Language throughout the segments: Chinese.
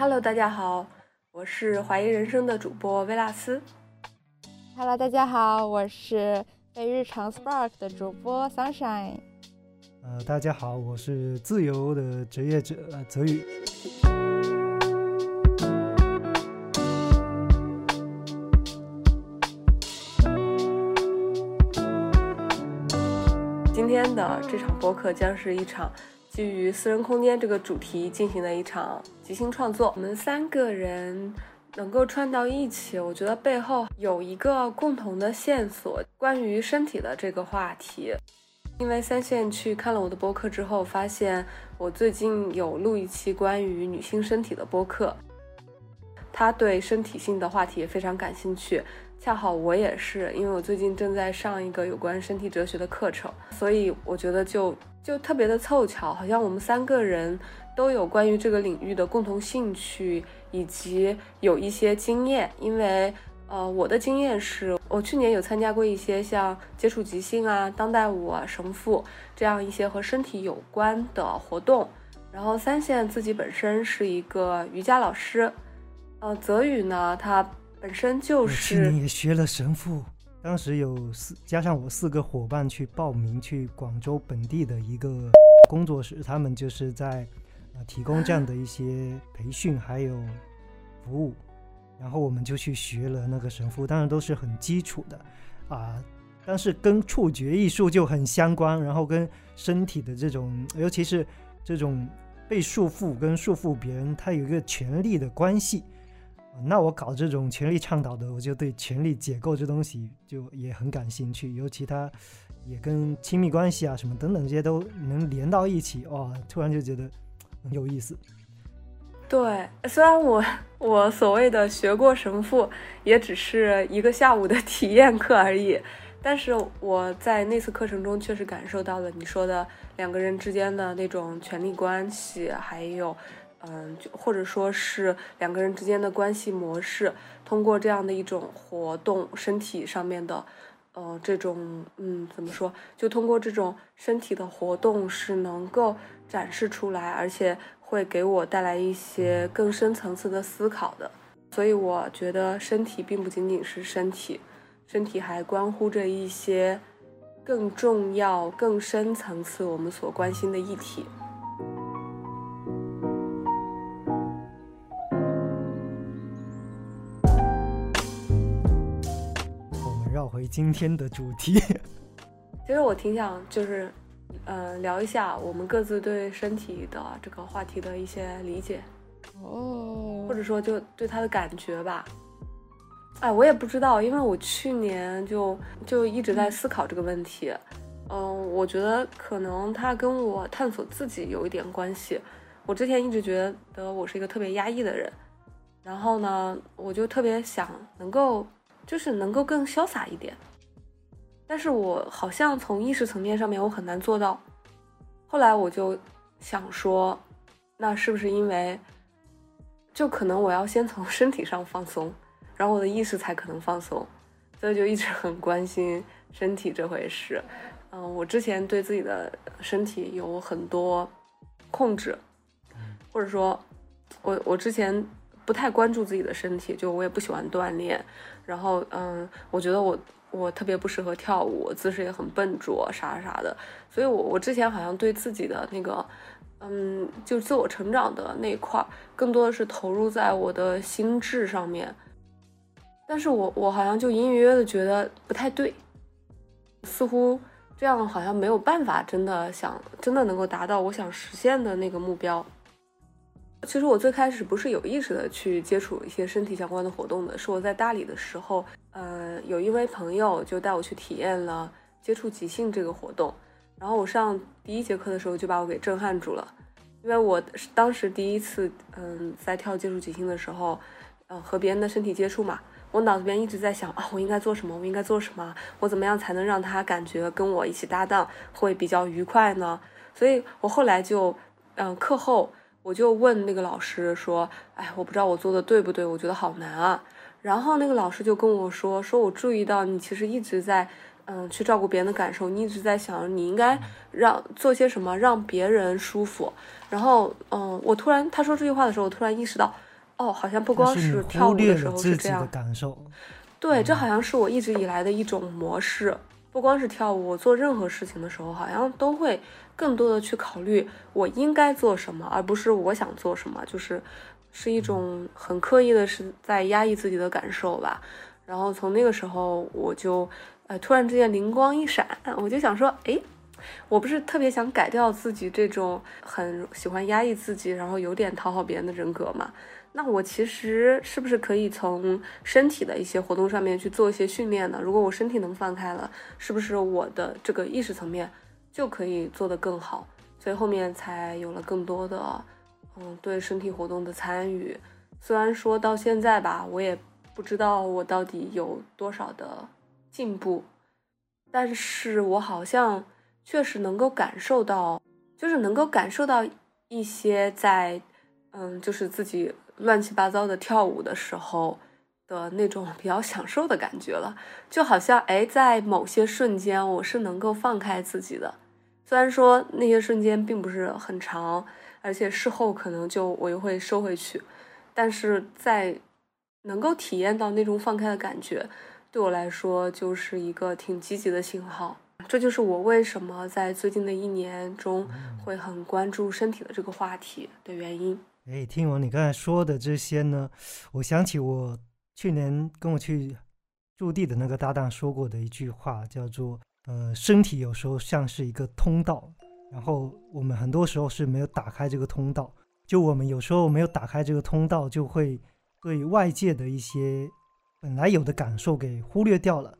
Hello，大家好，我是怀疑人生的主播薇拉斯。Hello，大家好，我是被日常 Spark 的主播 Sunshine。呃，大家好，我是自由的职业者泽宇。今天的这场播客将是一场。基于私人空间这个主题进行的一场即兴创作，我们三个人能够串到一起，我觉得背后有一个共同的线索，关于身体的这个话题。因为三线去看了我的播客之后，发现我最近有录一期关于女性身体的播客，他对身体性的话题也非常感兴趣。恰好我也是，因为我最近正在上一个有关身体哲学的课程，所以我觉得就就特别的凑巧，好像我们三个人都有关于这个领域的共同兴趣，以及有一些经验。因为呃，我的经验是我去年有参加过一些像接触即兴啊、当代舞啊、神父这样一些和身体有关的活动。然后三线自己本身是一个瑜伽老师，呃，泽宇呢，他。本身就是去年也学了神父，当时有四加上我四个伙伴去报名去广州本地的一个工作室，他们就是在呃提供这样的一些培训还有服务，然后我们就去学了那个神父，当然都是很基础的啊，但是跟触觉艺术就很相关，然后跟身体的这种，尤其是这种被束缚跟束缚别人，它有一个权力的关系。那我搞这种权力倡导的，我就对权力解构这东西就也很感兴趣，尤其它也跟亲密关系啊什么等等这些都能连到一起，哇，突然就觉得很有意思。对，虽然我我所谓的学过神父，也只是一个下午的体验课而已，但是我在那次课程中确实感受到了你说的两个人之间的那种权力关系，还有。嗯，就或者说是两个人之间的关系模式，通过这样的一种活动，身体上面的，呃，这种，嗯，怎么说？就通过这种身体的活动是能够展示出来，而且会给我带来一些更深层次的思考的。所以我觉得身体并不仅仅是身体，身体还关乎着一些更重要、更深层次我们所关心的议题。今天的主题，其实我挺想就是，呃，聊一下我们各自对身体的这个话题的一些理解，哦，或者说就对他的感觉吧。哎，我也不知道，因为我去年就就一直在思考这个问题。嗯，我觉得可能他跟我探索自己有一点关系。我之前一直觉得我是一个特别压抑的人，然后呢，我就特别想能够。就是能够更潇洒一点，但是我好像从意识层面上面我很难做到。后来我就想说，那是不是因为，就可能我要先从 身体上放松，然后我的意识才可能放松，所以就一直很关心身体这回事。嗯，我之前对自己的身体有很多控制，或者说，我我之前。不太关注自己的身体，就我也不喜欢锻炼，然后嗯，我觉得我我特别不适合跳舞，姿势也很笨拙，啥啥的，所以我我之前好像对自己的那个嗯，就自我成长的那一块，更多的是投入在我的心智上面，但是我我好像就隐隐约约的觉得不太对，似乎这样好像没有办法真的想真的能够达到我想实现的那个目标。其实我最开始不是有意识的去接触一些身体相关的活动的，是我在大理的时候，呃，有一位朋友就带我去体验了接触即兴这个活动。然后我上第一节课的时候就把我给震撼住了，因为我当时第一次，嗯，在跳接触即兴的时候，呃，和别人的身体接触嘛，我脑子边一直在想啊，我应该做什么？我应该做什么？我怎么样才能让他感觉跟我一起搭档会比较愉快呢？所以我后来就，嗯，课后。我就问那个老师说：“哎，我不知道我做的对不对，我觉得好难啊。”然后那个老师就跟我说：“说我注意到你其实一直在，嗯，去照顾别人的感受，你一直在想你应该让做些什么让别人舒服。”然后，嗯，我突然他说这句话的时候，我突然意识到，哦，好像不光是跳舞的时候是这样。感受。对，这好像是我一直以来的一种模式。不光是跳舞，我做任何事情的时候，好像都会更多的去考虑我应该做什么，而不是我想做什么，就是是一种很刻意的是在压抑自己的感受吧。然后从那个时候，我就呃突然之间灵光一闪，我就想说，哎，我不是特别想改掉自己这种很喜欢压抑自己，然后有点讨好别人的人格嘛。那我其实是不是可以从身体的一些活动上面去做一些训练呢？如果我身体能放开了，是不是我的这个意识层面就可以做得更好？所以后面才有了更多的，嗯，对身体活动的参与。虽然说到现在吧，我也不知道我到底有多少的进步，但是我好像确实能够感受到，就是能够感受到一些在，嗯，就是自己。乱七八糟的跳舞的时候的那种比较享受的感觉了，就好像哎，在某些瞬间我是能够放开自己的，虽然说那些瞬间并不是很长，而且事后可能就我又会收回去，但是在能够体验到那种放开的感觉，对我来说就是一个挺积极的信号。这就是我为什么在最近的一年中会很关注身体的这个话题的原因。哎，听完你刚才说的这些呢，我想起我去年跟我去驻地的那个搭档说过的一句话，叫做“呃，身体有时候像是一个通道，然后我们很多时候是没有打开这个通道，就我们有时候没有打开这个通道，就会对外界的一些本来有的感受给忽略掉了，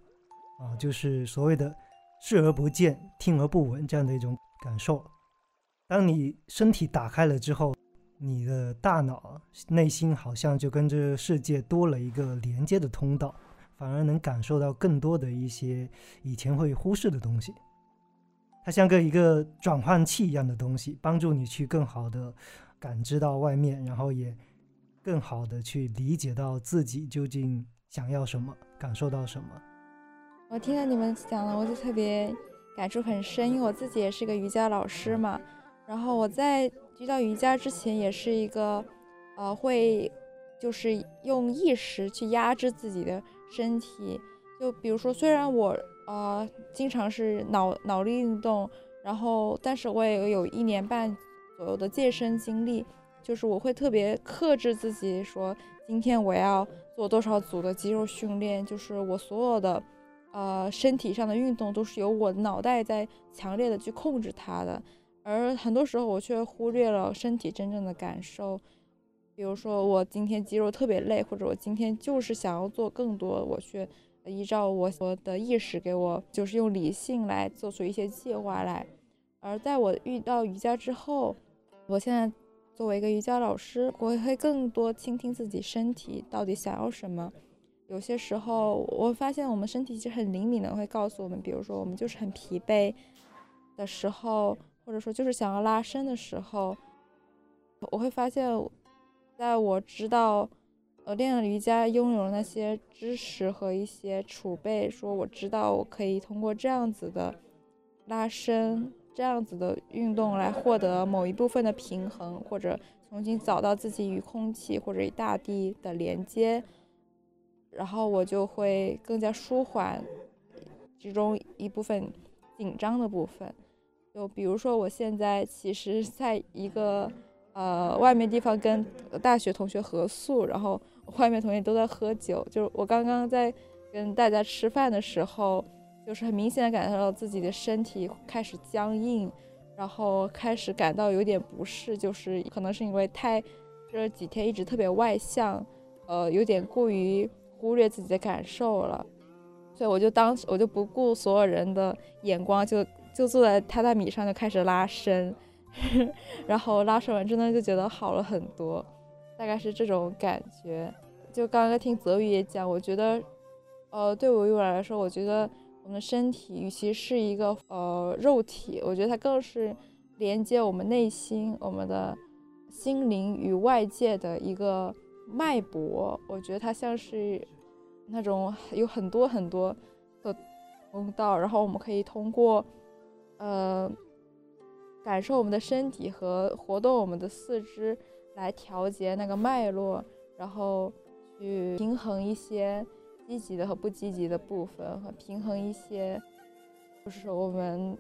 啊，就是所谓的视而不见、听而不闻这样的一种感受。当你身体打开了之后，你的大脑内心好像就跟这个世界多了一个连接的通道，反而能感受到更多的一些以前会忽视的东西。它像个一个转换器一样的东西，帮助你去更好的感知到外面，然后也更好的去理解到自己究竟想要什么，感受到什么。我听到你们讲了，我就特别感触很深，因为我自己也是个瑜伽老师嘛，然后我在。遇到瑜伽之前也是一个，呃，会就是用意识去压制自己的身体。就比如说，虽然我呃经常是脑脑力运动，然后但是我也有一年半左右的健身经历，就是我会特别克制自己，说今天我要做多少组的肌肉训练，就是我所有的呃身体上的运动都是由我脑袋在强烈的去控制它的。而很多时候，我却忽略了身体真正的感受。比如说，我今天肌肉特别累，或者我今天就是想要做更多，我却依照我我的意识给我，就是用理性来做出一些计划来。而在我遇到瑜伽之后，我现在作为一个瑜伽老师，我会更多倾听自己身体到底想要什么。有些时候，我发现我们身体其实很灵敏的，会告诉我们，比如说我们就是很疲惫的时候。或者说，就是想要拉伸的时候，我会发现，在我知道，呃，练了瑜伽，拥有了那些知识和一些储备，说我知道我可以通过这样子的拉伸，这样子的运动来获得某一部分的平衡，或者重新找到自己与空气或者与大地的连接，然后我就会更加舒缓其中一部分紧张的部分。就比如说，我现在其实在一个呃外面地方跟大学同学合宿，然后外面同学都在喝酒。就是我刚刚在跟大家吃饭的时候，就是很明显的感受到自己的身体开始僵硬，然后开始感到有点不适，就是可能是因为太这几天一直特别外向，呃，有点过于忽略自己的感受了，所以我就当时我就不顾所有人的眼光就。就坐在榻榻米上就开始拉伸，然后拉伸完真的就觉得好了很多，大概是这种感觉。就刚刚听泽宇也讲，我觉得，呃，对我我来说，我觉得我们的身体与其是一个呃肉体，我觉得它更是连接我们内心、我们的心灵与外界的一个脉搏。我觉得它像是那种有很多很多的通道，然后我们可以通过。呃，感受我们的身体和活动我们的四肢，来调节那个脉络，然后去平衡一些积极的和不积极的部分，和平衡一些就是我们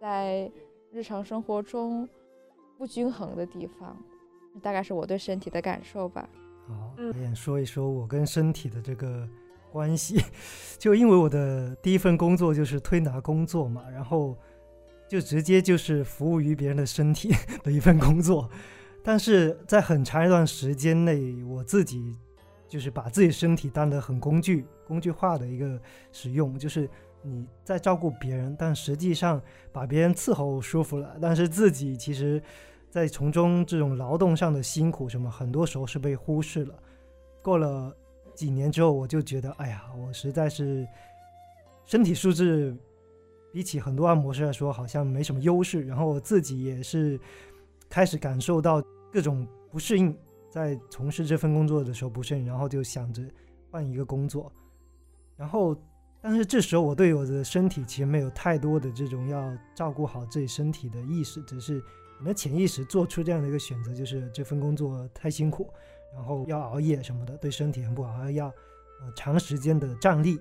在日常生活中不均衡的地方。大概是我对身体的感受吧。好，我也说一说我跟身体的这个关系。就因为我的第一份工作就是推拿工作嘛，然后就直接就是服务于别人的身体的一份工作。但是在很长一段时间内，我自己就是把自己身体当得很工具、工具化的一个使用，就是你在照顾别人，但实际上把别人伺候舒服了，但是自己其实。在从中这种劳动上的辛苦什么，很多时候是被忽视了。过了几年之后，我就觉得，哎呀，我实在是身体素质比起很多按摩师来说，好像没什么优势。然后我自己也是开始感受到各种不适应，在从事这份工作的时候不适应，然后就想着换一个工作。然后，但是这时候我对我的身体其实没有太多的这种要照顾好自己身体的意识，只是。可能潜意识做出这样的一个选择，就是这份工作太辛苦，然后要熬夜什么的，对身体很不好，还要呃长时间的站立。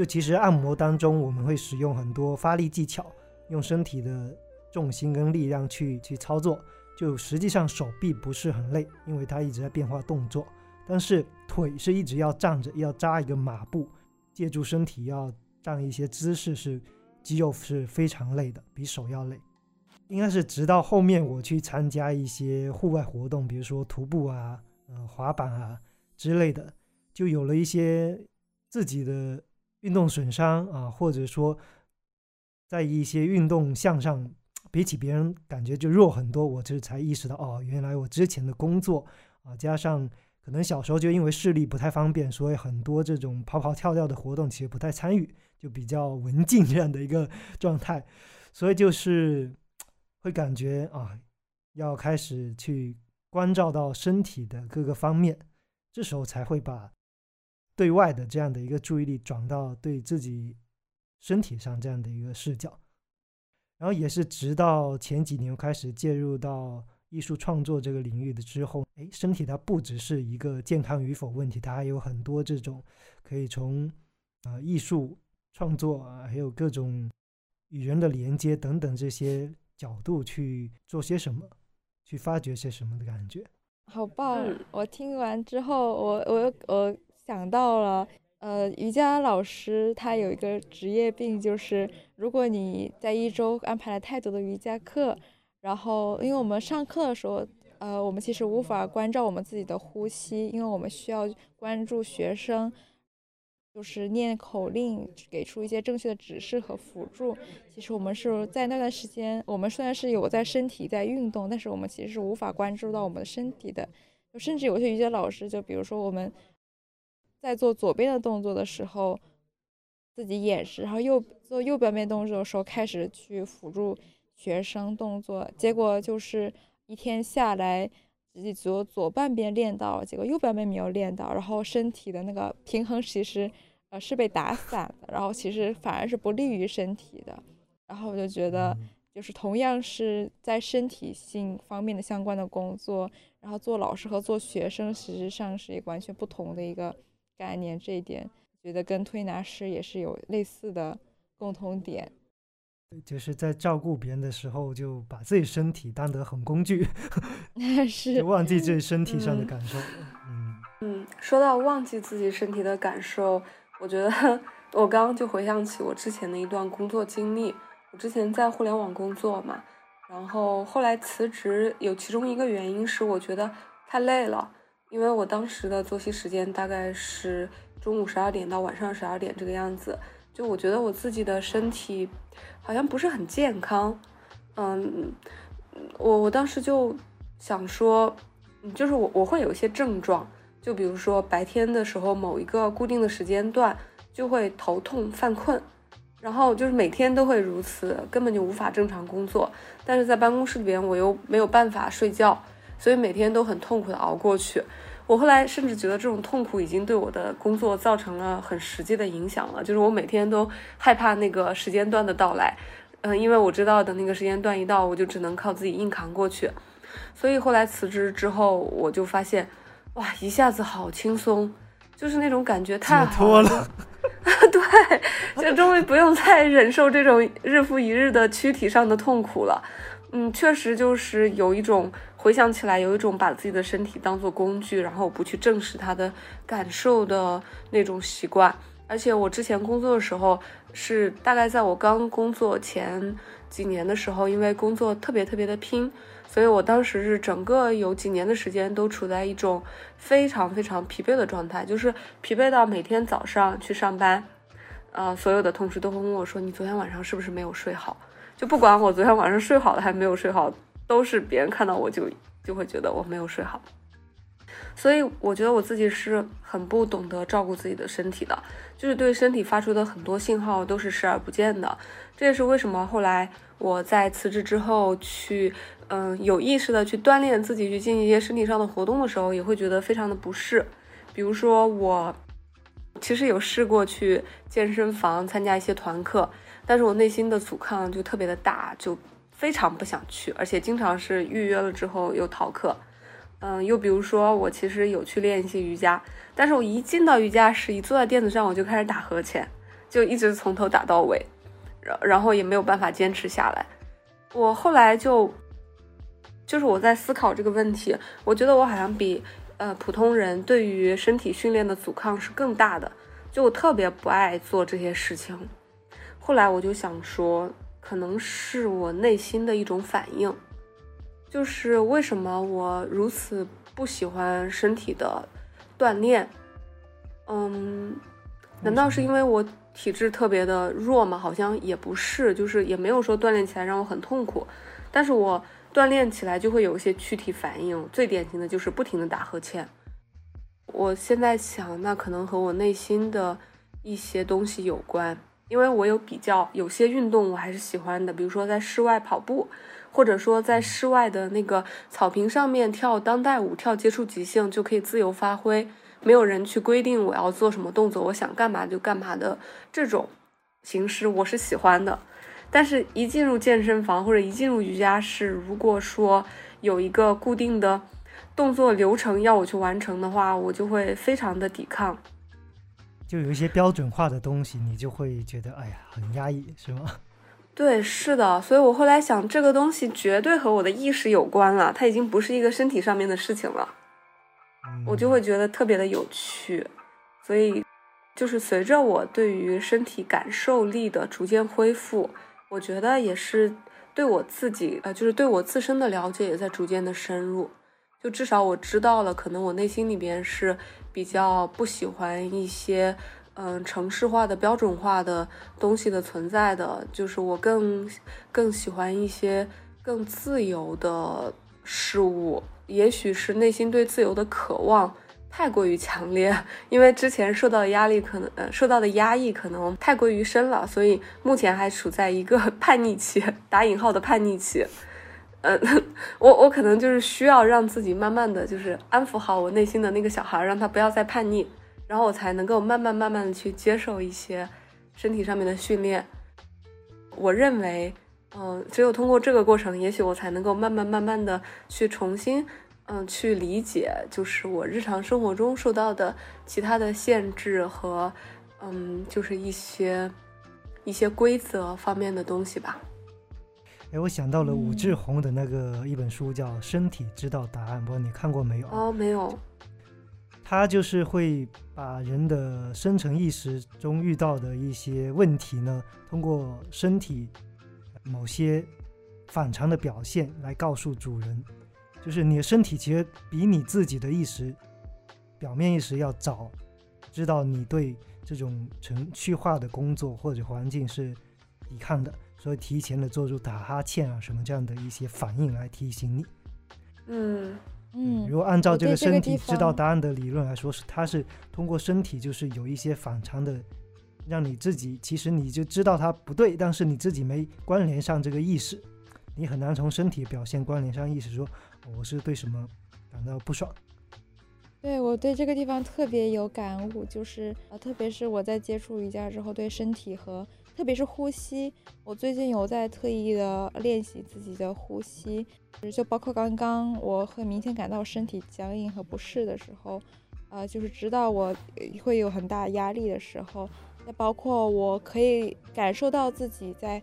就其实按摩当中，我们会使用很多发力技巧，用身体的重心跟力量去去操作。就实际上手臂不是很累，因为它一直在变化动作，但是腿是一直要站着，要扎一个马步，借助身体要站一些姿势，是肌肉是非常累的，比手要累。应该是直到后面我去参加一些户外活动，比如说徒步啊、呃滑板啊之类的，就有了一些自己的运动损伤啊，或者说在一些运动项上比起别人感觉就弱很多。我这才意识到，哦，原来我之前的工作啊，加上可能小时候就因为视力不太方便，所以很多这种跑跑跳跳的活动其实不太参与，就比较文静这样的一个 状态，所以就是。会感觉啊，要开始去关照到身体的各个方面，这时候才会把对外的这样的一个注意力转到对自己身体上这样的一个视角。然后也是直到前几年开始介入到艺术创作这个领域的之后，哎，身体它不只是一个健康与否问题，它还有很多这种可以从啊艺术创作啊，还有各种与人的连接等等这些。角度去做些什么，去发掘些什么的感觉，好棒！我听完之后，我我我想到了，呃，瑜伽老师他有一个职业病，就是如果你在一周安排了太多的瑜伽课，然后因为我们上课的时候，呃，我们其实无法关照我们自己的呼吸，因为我们需要关注学生。就是念口令，给出一些正确的指示和辅助。其实我们是在那段时间，我们虽然是有在身体在运动，但是我们其实是无法关注到我们的身体的。甚至有些瑜伽老师，就比如说我们在做左边的动作的时候，自己演示，然后右做右边面动作的时候，开始去辅助学生动作，结果就是一天下来，自己左左半边练到，结果右半边没有练到，然后身体的那个平衡其实。呃，是被打散的，然后其实反而是不利于身体的。然后我就觉得，就是同样是在身体性方面的相关的工作，然后做老师和做学生，实际上是一个完全不同的一个概念。这一点，觉得跟推拿师也是有类似的共同点。就是在照顾别人的时候，就把自己身体当得很工具 是忘记自己身体上的感受。嗯嗯，说到忘记自己身体的感受。我觉得我刚刚就回想起我之前的一段工作经历。我之前在互联网工作嘛，然后后来辞职，有其中一个原因是我觉得太累了，因为我当时的作息时间大概是中午十二点到晚上十二点这个样子，就我觉得我自己的身体好像不是很健康。嗯，我我当时就想说，就是我我会有一些症状。就比如说白天的时候，某一个固定的时间段就会头痛犯困，然后就是每天都会如此，根本就无法正常工作。但是在办公室里边，我又没有办法睡觉，所以每天都很痛苦的熬过去。我后来甚至觉得这种痛苦已经对我的工作造成了很实际的影响了，就是我每天都害怕那个时间段的到来，嗯，因为我知道等那个时间段一到，我就只能靠自己硬扛过去。所以后来辞职之后，我就发现。哇，一下子好轻松，就是那种感觉太好脱了。对，就终于不用再忍受这种日复一日的躯体上的痛苦了。嗯，确实就是有一种回想起来，有一种把自己的身体当做工具，然后不去正视它的感受的那种习惯。而且我之前工作的时候，是大概在我刚工作前几年的时候，因为工作特别特别的拼，所以我当时是整个有几年的时间都处在一种非常非常疲惫的状态，就是疲惫到每天早上去上班，呃，所有的同事都会问我说：“你昨天晚上是不是没有睡好？”就不管我昨天晚上睡好了还没有睡好，都是别人看到我就就会觉得我没有睡好。所以我觉得我自己是很不懂得照顾自己的身体的，就是对身体发出的很多信号都是视而不见的。这也是为什么后来我在辞职之后去，嗯，有意识的去锻炼自己，去进行一些身体上的活动的时候，也会觉得非常的不适。比如说我其实有试过去健身房参加一些团课。但是我内心的阻抗就特别的大，就非常不想去，而且经常是预约了之后又逃课。嗯，又比如说我其实有去练一些瑜伽，但是我一进到瑜伽室，一坐在垫子上，我就开始打呵欠，就一直从头打到尾，然然后也没有办法坚持下来。我后来就，就是我在思考这个问题，我觉得我好像比呃普通人对于身体训练的阻抗是更大的，就我特别不爱做这些事情。后来我就想说，可能是我内心的一种反应，就是为什么我如此不喜欢身体的锻炼？嗯，难道是因为我体质特别的弱吗？好像也不是，就是也没有说锻炼起来让我很痛苦，但是我锻炼起来就会有一些躯体反应，最典型的就是不停的打呵欠。我现在想，那可能和我内心的一些东西有关。因为我有比较，有些运动我还是喜欢的，比如说在室外跑步，或者说在室外的那个草坪上面跳当代舞、跳接触即兴，就可以自由发挥，没有人去规定我要做什么动作，我想干嘛就干嘛的这种形式，我是喜欢的。但是，一进入健身房或者一进入瑜伽室，如果说有一个固定的动作流程要我去完成的话，我就会非常的抵抗。就有一些标准化的东西，你就会觉得哎呀很压抑，是吗？对，是的。所以我后来想，这个东西绝对和我的意识有关了，它已经不是一个身体上面的事情了。我就会觉得特别的有趣。所以，就是随着我对于身体感受力的逐渐恢复，我觉得也是对我自己，呃，就是对我自身的了解也在逐渐的深入。就至少我知道了，可能我内心里边是比较不喜欢一些，嗯，城市化的标准化的东西的存在的，就是我更更喜欢一些更自由的事物。也许是内心对自由的渴望太过于强烈，因为之前受到的压力可能，呃，受到的压抑可能太过于深了，所以目前还处在一个 叛逆期，打引号的叛逆期。嗯，我我可能就是需要让自己慢慢的就是安抚好我内心的那个小孩，让他不要再叛逆，然后我才能够慢慢慢慢的去接受一些身体上面的训练。我认为，嗯，只有通过这个过程，也许我才能够慢慢慢慢的去重新，嗯，去理解，就是我日常生活中受到的其他的限制和，嗯，就是一些一些规则方面的东西吧。哎，我想到了武志红的那个一本书，叫《身体知道答案》，不知道你看过没有？哦，没有。他就是会把人的深层意识中遇到的一些问题呢，通过身体某些反常的表现来告诉主人，就是你的身体其实比你自己的意识、表面意识要早知道你对这种程序化的工作或者环境是抵抗的。所以提前的做出打哈欠啊什么这样的一些反应来提醒你。嗯嗯。如果按照这个身体知道答案的理论来说，是它是通过身体就是有一些反常的，让你自己其实你就知道它不对，但是你自己没关联上这个意识，你很难从身体表现关联上意识说我是对什么感到不爽。对我对这个地方特别有感悟，就是呃，特别是我在接触瑜伽之后，对身体和特别是呼吸，我最近有在特意的练习自己的呼吸，就包括刚刚我会明显感到身体僵硬和不适的时候，呃，就是知道我会有很大压力的时候，再包括我可以感受到自己在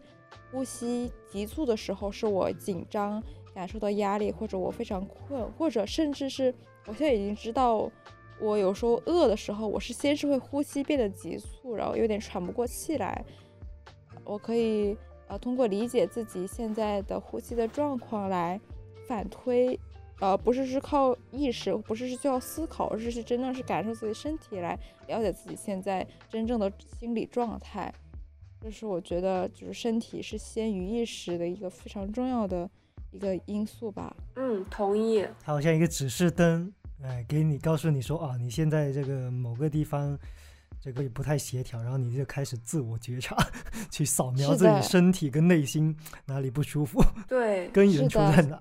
呼吸急促的时候，是我紧张感受到压力，或者我非常困，或者甚至是。我现在已经知道，我有时候饿的时候，我是先是会呼吸变得急促，然后有点喘不过气来。我可以呃通过理解自己现在的呼吸的状况来反推，呃不是是靠意识，不是是需要思考，而是是真正是感受自己身体来了解自己现在真正的心理状态。这是我觉得就是身体是先于意识的一个非常重要的一个因素吧。嗯，同意。它好像一个指示灯。哎，给你告诉你说啊，你现在这个某个地方这个不太协调，然后你就开始自我觉察，去扫描自己身体跟内心哪里不舒服，对，根源出在哪，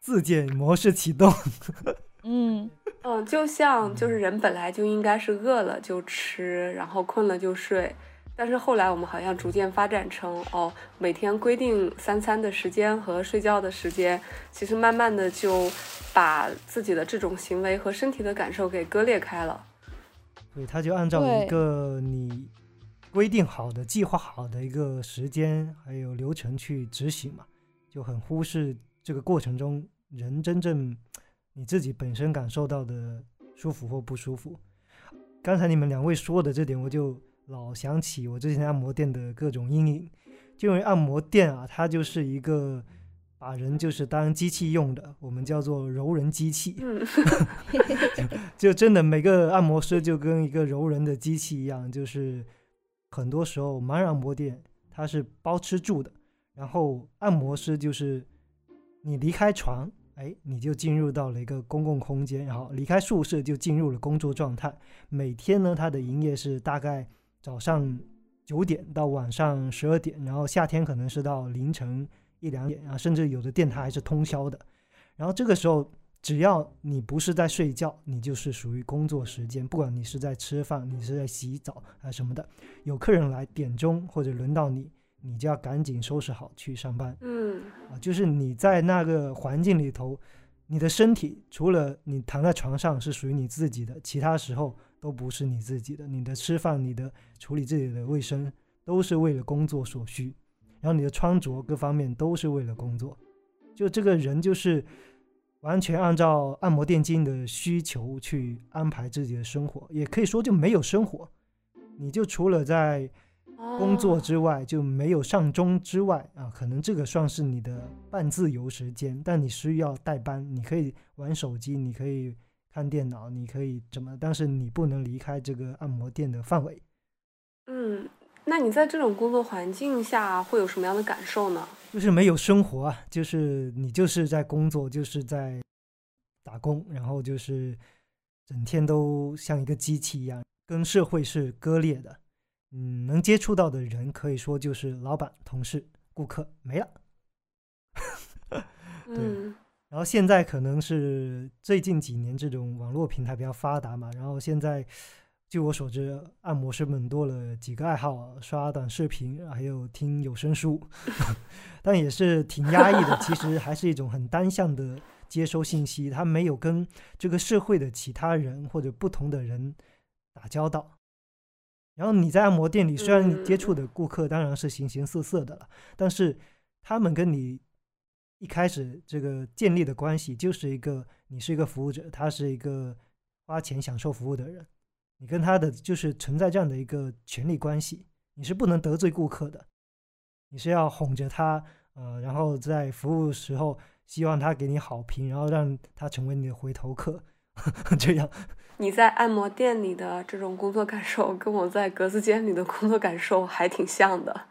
自检模式启动。嗯嗯，就像就是人本来就应该是饿了就吃，然后困了就睡。但是后来我们好像逐渐发展成哦，每天规定三餐的时间和睡觉的时间，其实慢慢的就把自己的这种行为和身体的感受给割裂开了。对，他就按照一个你规定好的、计划好的一个时间还有流程去执行嘛，就很忽视这个过程中人真正你自己本身感受到的舒服或不舒服。刚才你们两位说的这点，我就。老想起我之前按摩店的各种阴影，就因为按摩店啊，它就是一个把人就是当机器用的，我们叫做柔人机器。就真的每个按摩师就跟一个柔人的机器一样，就是很多时候盲人按摩店它是包吃住的，然后按摩师就是你离开床，哎，你就进入到了一个公共空间，然后离开宿舍就进入了工作状态。每天呢，它的营业是大概。早上九点到晚上十二点，然后夏天可能是到凌晨一两点啊，甚至有的电台还是通宵的。然后这个时候，只要你不是在睡觉，你就是属于工作时间。不管你是在吃饭，你是在洗澡啊什么的，有客人来点钟或者轮到你，你就要赶紧收拾好去上班。嗯，啊，就是你在那个环境里头，你的身体除了你躺在床上是属于你自己的，其他时候。都不是你自己的，你的吃饭、你的处理自己的卫生，都是为了工作所需。然后你的穿着各方面都是为了工作。就这个人就是完全按照按摩店经营的需求去安排自己的生活，也可以说就没有生活。你就除了在工作之外，就没有上钟之外啊，可能这个算是你的半自由时间。但你需要代班，你可以玩手机，你可以。看电脑你可以怎么，但是你不能离开这个按摩店的范围。嗯，那你在这种工作环境下会有什么样的感受呢？就是没有生活啊，就是你就是在工作，就是在打工，然后就是整天都像一个机器一样，跟社会是割裂的。嗯，能接触到的人可以说就是老板、同事、顾客没了。对。然后现在可能是最近几年这种网络平台比较发达嘛，然后现在据我所知，按摩师们多了几个爱好，刷短视频，还有听有声书，但也是挺压抑的。其实还是一种很单向的接收信息，他没有跟这个社会的其他人或者不同的人打交道。然后你在按摩店里，虽然你接触的顾客当然是形形色色的了，但是他们跟你。一开始这个建立的关系就是一个，你是一个服务者，他是一个花钱享受服务的人，你跟他的就是存在这样的一个权利关系，你是不能得罪顾客的，你是要哄着他，呃，然后在服务时候希望他给你好评，然后让他成为你的回头客，这样。你在按摩店里的这种工作感受，跟我在格子间里的工作感受还挺像的。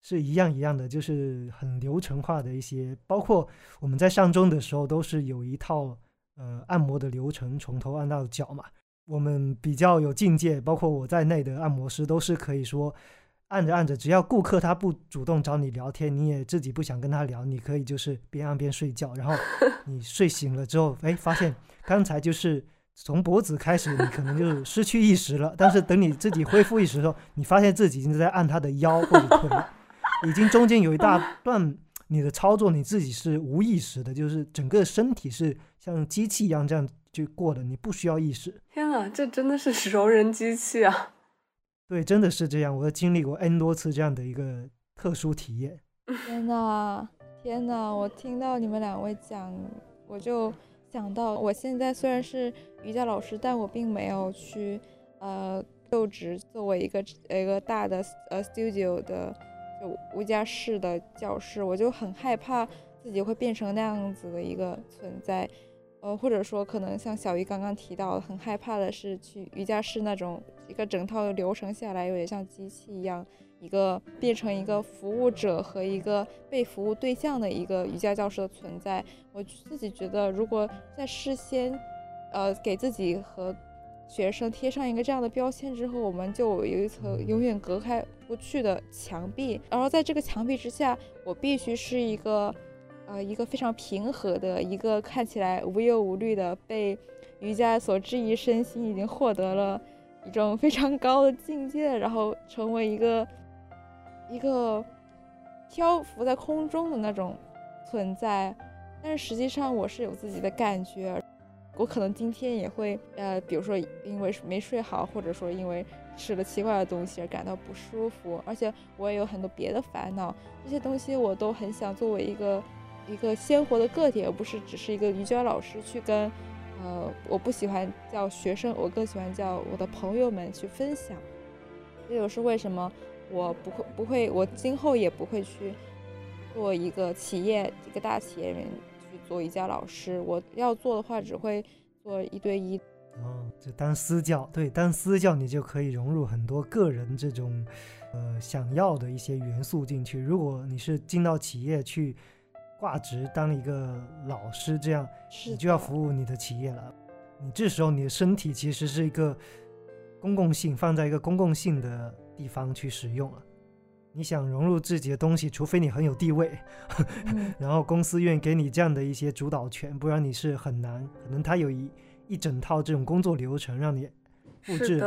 是一样一样的，就是很流程化的一些，包括我们在上钟的时候都是有一套呃按摩的流程，从头按到脚嘛。我们比较有境界，包括我在内的按摩师都是可以说按着按着，只要顾客他不主动找你聊天，你也自己不想跟他聊，你可以就是边按边睡觉，然后 你睡醒了之后，哎，发现刚才就是从脖子开始，你可能就是失去意识了，但是等你自己恢复意识的时候，你发现自己已经在按他的腰或者腿，已经中间有一大 段你的操作你自己是无意识的，就是整个身体是像机器一样这样就过了，你不需要意识。天啊，这真的是 熟人机器啊！对，真的是这样，我经历过 N 多次这样的一个特殊体验。天呐，天呐！我听到你们两位讲，我就想到，我现在虽然是瑜伽老师，但我并没有去呃就职作为一个一个大的呃 studio 的就瑜伽室的教师，我就很害怕自己会变成那样子的一个存在。呃，或者说，可能像小鱼刚刚提到，很害怕的是去瑜伽室那种一个整套流程下来，有点像机器一样，一个变成一个服务者和一个被服务对象的一个瑜伽教师的存在。我自己觉得，如果在事先，呃，给自己和学生贴上一个这样的标签之后，我们就有一层永远隔开不去的墙壁，然后在这个墙壁之下，我必须是一个。呃，一个非常平和的，一个看起来无忧无虑的，被瑜伽所治愈身心，已经获得了一种非常高的境界，然后成为一个一个漂浮在空中的那种存在。但是实际上，我是有自己的感觉，我可能今天也会，呃，比如说因为没睡好，或者说因为吃了奇怪的东西而感到不舒服，而且我也有很多别的烦恼，这些东西我都很想作为一个。一个鲜活的个体，而不是只是一个瑜伽老师去跟，呃，我不喜欢叫学生，我更喜欢叫我的朋友们去分享。这就是为什么我不会不会，我今后也不会去做一个企业一个大企业人去做瑜伽老师。我要做的话，只会做一对一。哦，就当私教，对，当私教你就可以融入很多个人这种，呃，想要的一些元素进去。如果你是进到企业去。挂职当一个老师，这样你就要服务你的企业了。你这时候你的身体其实是一个公共性，放在一个公共性的地方去使用了。你想融入自己的东西，除非你很有地位，然后公司愿意给你这样的一些主导权，不然你是很难。可能他有一一整套这种工作流程让你复制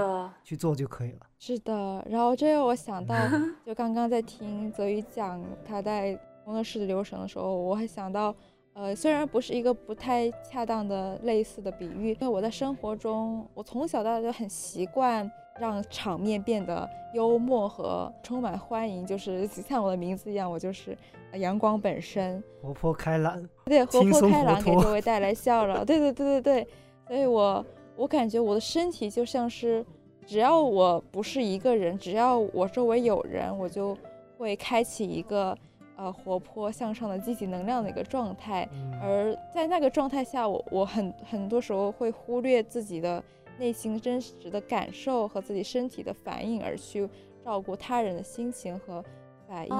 去做就可以了。是的，然后这让我想到，就刚刚在听泽宇讲他在。工作室的流程的时候，我还想到，呃，虽然不是一个不太恰当的类似的比喻，因为我在生活中，我从小到大就很习惯让场面变得幽默和充满欢迎，就是像我的名字一样，我就是阳光本身，活泼开朗，对，活泼开朗，给各位带来笑容，对对对对对，所以我我感觉我的身体就像是，只要我不是一个人，只要我周围有人，我就会开启一个。呃，活泼向上的积极能量的一个状态，而在那个状态下，我我很很多时候会忽略自己的内心真实的感受和自己身体的反应，而去照顾他人的心情和反应。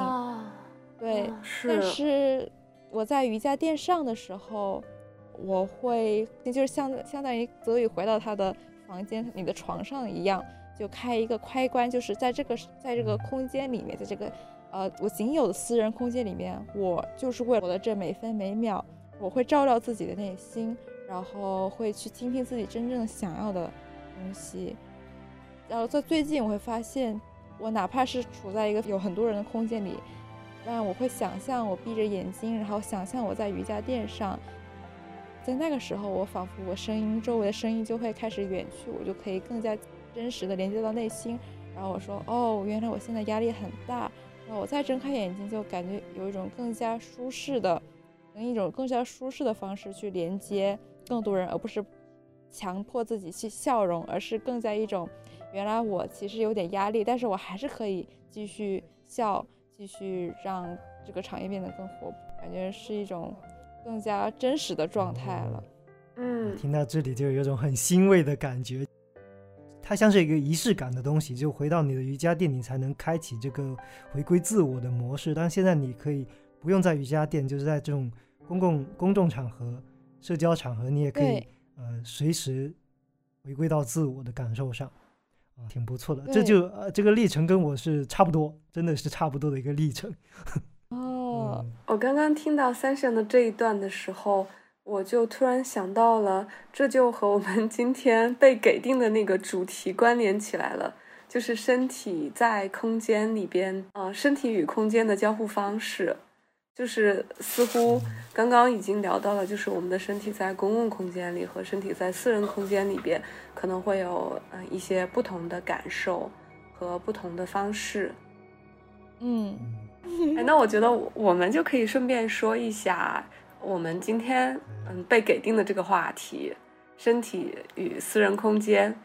对，但是我在瑜伽垫上的时候，我会就是相相当于泽宇回到他的房间，你的床上一样，就开一个开关，就是在这个在这个空间里面，在这个。呃，我仅有的私人空间里面，我就是为了我的这每分每秒，我会照料自己的内心，然后会去倾听自己真正想要的东西。然后在最近，我会发现，我哪怕是处在一个有很多人的空间里，那我会想象我闭着眼睛，然后想象我在瑜伽垫上，在那个时候，我仿佛我声音周围的声音就会开始远去，我就可以更加真实的连接到内心。然后我说，哦，原来我现在压力很大。然后我再睁开眼睛，就感觉有一种更加舒适的，用一种更加舒适的方式去连接更多人，而不是强迫自己去笑容，而是更加一种，原来我其实有点压力，但是我还是可以继续笑，继续让这个场面变得更活泼，感觉是一种更加真实的状态了。嗯，听到这里就有种很欣慰的感觉。它像是一个仪式感的东西，就回到你的瑜伽垫，你才能开启这个回归自我的模式。但现在你可以不用在瑜伽垫，就是在这种公共公众场合、社交场合，你也可以呃随时回归到自我的感受上。啊，挺不错的。这就呃这个历程跟我是差不多，真的是差不多的一个历程。哦，我刚刚听到三神的这一段的时候，我就突然想到了，这就和我们今天被给定的那个主题关联起来了，就是身体在空间里边，呃，身体与空间的交互方式，就是似乎刚刚已经聊到了，就是我们的身体在公共空间里和身体在私人空间里边可能会有嗯一些不同的感受和不同的方式。嗯。哎，那我觉得我们就可以顺便说一下，我们今天嗯被给定的这个话题，身体与私人空间，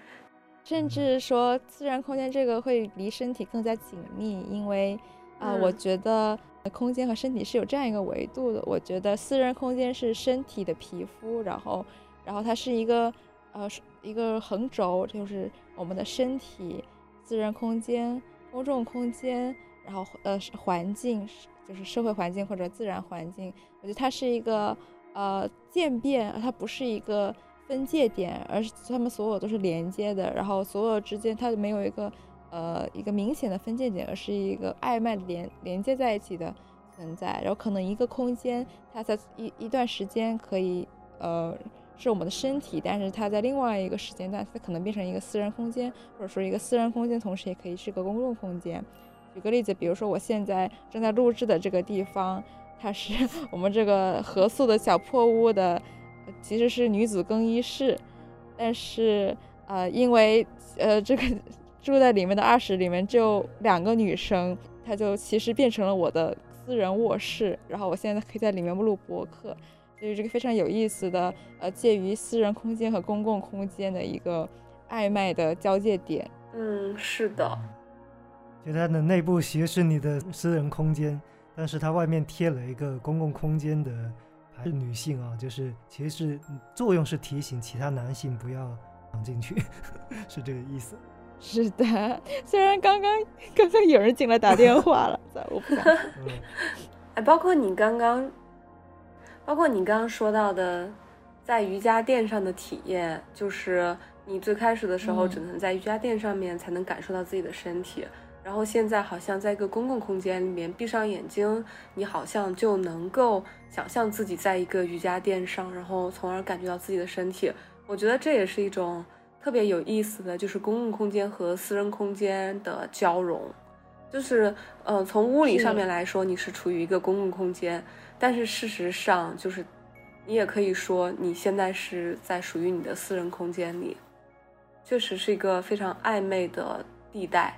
甚至说私人空间这个会离身体更加紧密，因为啊，我觉得空间和身体是有这样一个维度的。我觉得私人空间是身体的皮肤，然后然后它是一个呃一个横轴，就是我们的身体、私人空间、公众空间。然后呃，环境就是社会环境或者自然环境，我觉得它是一个呃渐变，它不是一个分界点，而是它们所有都是连接的。然后所有之间它没有一个呃一个明显的分界点，而是一个暧昧的连连接在一起的存在。然后可能一个空间它在一一段时间可以呃是我们的身体，但是它在另外一个时间段它可能变成一个私人空间，或者说一个私人空间同时也可以是个公共空间。举个例子，比如说我现在正在录制的这个地方，它是 我们这个合宿的小破屋的，其实是女子更衣室，但是呃，因为呃这个住在里面的二室里面就两个女生，它就其实变成了我的私人卧室，然后我现在可以在里面录播客，所以这个非常有意思的呃介于私人空间和公共空间的一个暧昧的交界点。嗯，是的。就它的内部其实是你的私人空间，但是它外面贴了一个公共空间的，还是女性啊，就是其实是作用是提醒其他男性不要闯进去，是这个意思。是的，虽然刚刚刚刚有人进来打电话了，我不敢。哎，包括你刚刚，包括你刚刚说到的，在瑜伽垫上的体验，就是你最开始的时候只能在瑜伽垫上面才能感受到自己的身体。然后现在好像在一个公共空间里面，闭上眼睛，你好像就能够想象自己在一个瑜伽垫上，然后从而感觉到自己的身体。我觉得这也是一种特别有意思的，就是公共空间和私人空间的交融。就是，呃，从物理上面来说，你是处于一个公共空间，但是事实上，就是你也可以说你现在是在属于你的私人空间里，确实是一个非常暧昧的地带。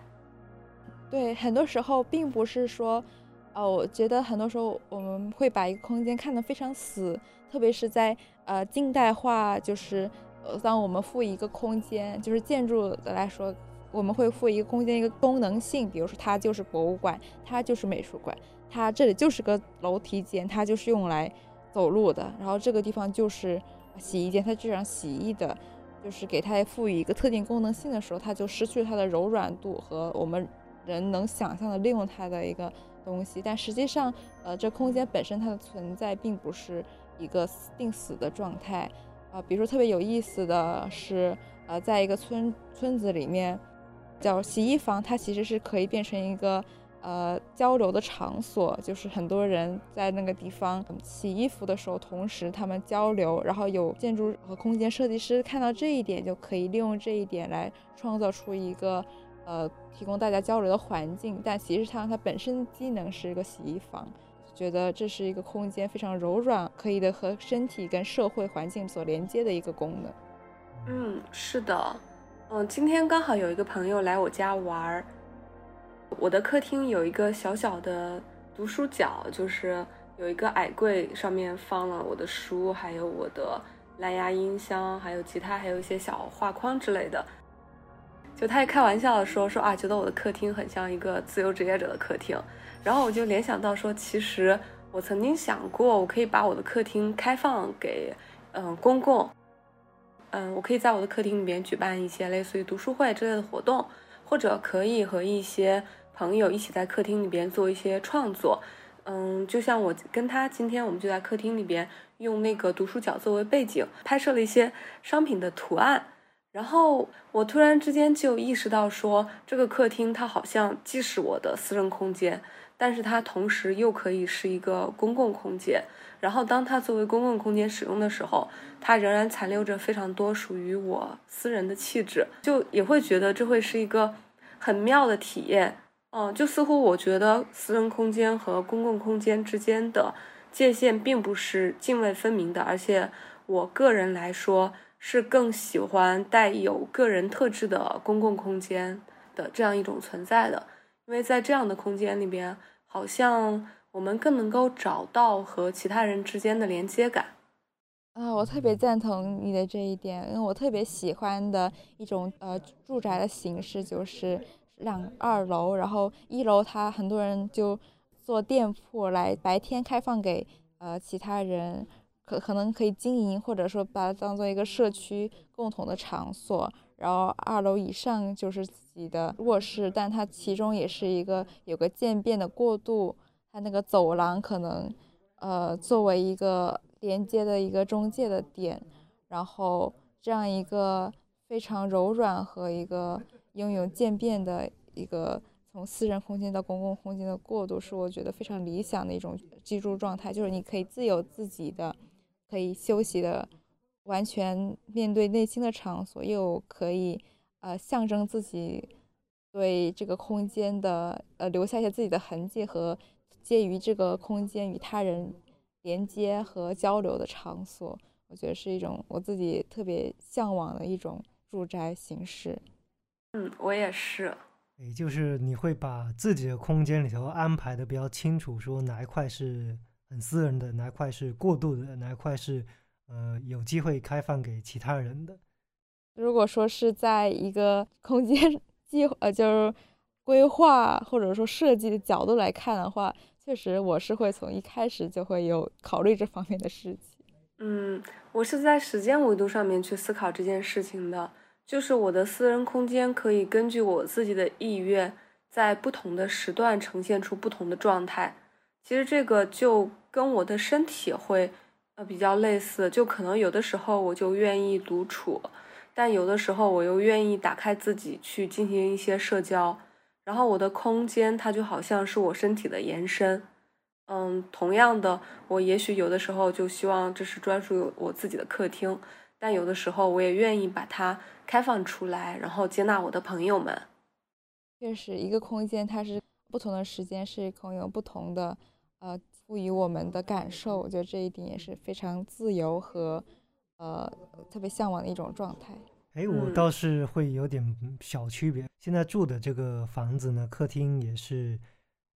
对，很多时候并不是说，呃，我觉得很多时候我们会把一个空间看得非常死，特别是在呃近代化，就是呃当我们赋予一个空间，就是建筑的来说，我们会赋予一个空间一个功能性，比如说它就是博物馆，它就是美术馆，它这里就是个楼梯间，它就是用来走路的，然后这个地方就是洗衣间，它就让洗衣的，就是给它赋予一个特定功能性的时候，它就失去它的柔软度和我们。人能想象的利用它的一个东西，但实际上，呃，这空间本身它的存在并不是一个定死的状态，啊，比如说特别有意思的是，呃，在一个村村子里面，叫洗衣房，它其实是可以变成一个呃交流的场所，就是很多人在那个地方洗衣服的时候，同时他们交流，然后有建筑和空间设计师看到这一点，就可以利用这一点来创造出一个。呃，提供大家交流的环境，但其实上它本身机能是一个洗衣房，觉得这是一个空间非常柔软，可以的和身体跟社会环境所连接的一个功能。嗯，是的，嗯，今天刚好有一个朋友来我家玩儿，我的客厅有一个小小的读书角，就是有一个矮柜，上面放了我的书，还有我的蓝牙音箱，还有吉他，还有一些小画框之类的。就他也开玩笑的说说啊，觉得我的客厅很像一个自由职业者的客厅，然后我就联想到说，其实我曾经想过，我可以把我的客厅开放给嗯公共，嗯，我可以在我的客厅里面举办一些类似于读书会之类的活动，或者可以和一些朋友一起在客厅里边做一些创作，嗯，就像我跟他今天我们就在客厅里边用那个读书角作为背景，拍摄了一些商品的图案。然后我突然之间就意识到，说这个客厅它好像既是我的私人空间，但是它同时又可以是一个公共空间。然后当它作为公共空间使用的时候，它仍然残留着非常多属于我私人的气质，就也会觉得这会是一个很妙的体验。嗯，就似乎我觉得私人空间和公共空间之间的界限并不是泾渭分明的，而且我个人来说。是更喜欢带有个人特质的公共空间的这样一种存在的，因为在这样的空间里边，好像我们更能够找到和其他人之间的连接感。啊，我特别赞同你的这一点，因为我特别喜欢的一种呃住宅的形式就是两二楼，然后一楼它很多人就做店铺来白天开放给呃其他人。可可能可以经营，或者说把它当做一个社区共同的场所。然后二楼以上就是自己的卧室，但它其中也是一个有个渐变的过渡。它那个走廊可能，呃，作为一个连接的一个中介的点。然后这样一个非常柔软和一个拥有渐变的一个从私人空间到公共空间的过渡，是我觉得非常理想的一种居住状态。就是你可以自由自己的。可以休息的，完全面对内心的场所，又可以呃象征自己对这个空间的呃留下一些自己的痕迹和介于这个空间与他人连接和交流的场所，我觉得是一种我自己特别向往的一种住宅形式。嗯，我也是。也就是你会把自己的空间里头安排的比较清楚，说哪一块是。很私人的哪块是过度的，哪块是呃有机会开放给其他人的。如果说是在一个 空间计呃就是规划或者说设计的角度来看的话，确实我是会从一开始就会有考虑这方面的事情。嗯，我是在时间维度上面去思考这件事情的，就是我的私人空间可以根据我自己的意愿，在不同的时段呈现出不同的状态。其实这个就跟我的身体会呃比较类似，就可能有的时候我就愿意独处，但有的时候我又愿意打开自己去进行一些社交。然后我的空间它就好像是我身体的延伸，嗯，同样的，我也许有的时候就希望这是专属于我自己的客厅，但有的时候我也愿意把它开放出来，然后接纳我的朋友们。确实，一个空间它是不同的时间是可以有不同的。呃，赋予我们的感受，我觉得这一点也是非常自由和呃特别向往的一种状态。哎，我倒是会有点小区别。现在住的这个房子呢，客厅也是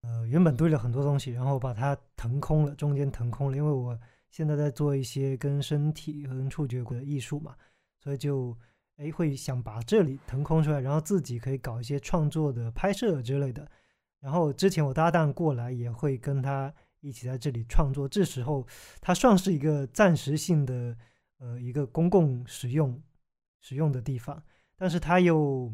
呃原本堆了很多东西，然后把它腾空了，中间腾空了，因为我现在在做一些跟身体和触觉的艺术嘛，所以就哎会想把这里腾空出来，然后自己可以搞一些创作的拍摄之类的。然后之前我搭档过来也会跟他一起在这里创作，这时候它算是一个暂时性的呃一个公共使用使用的地方，但是它又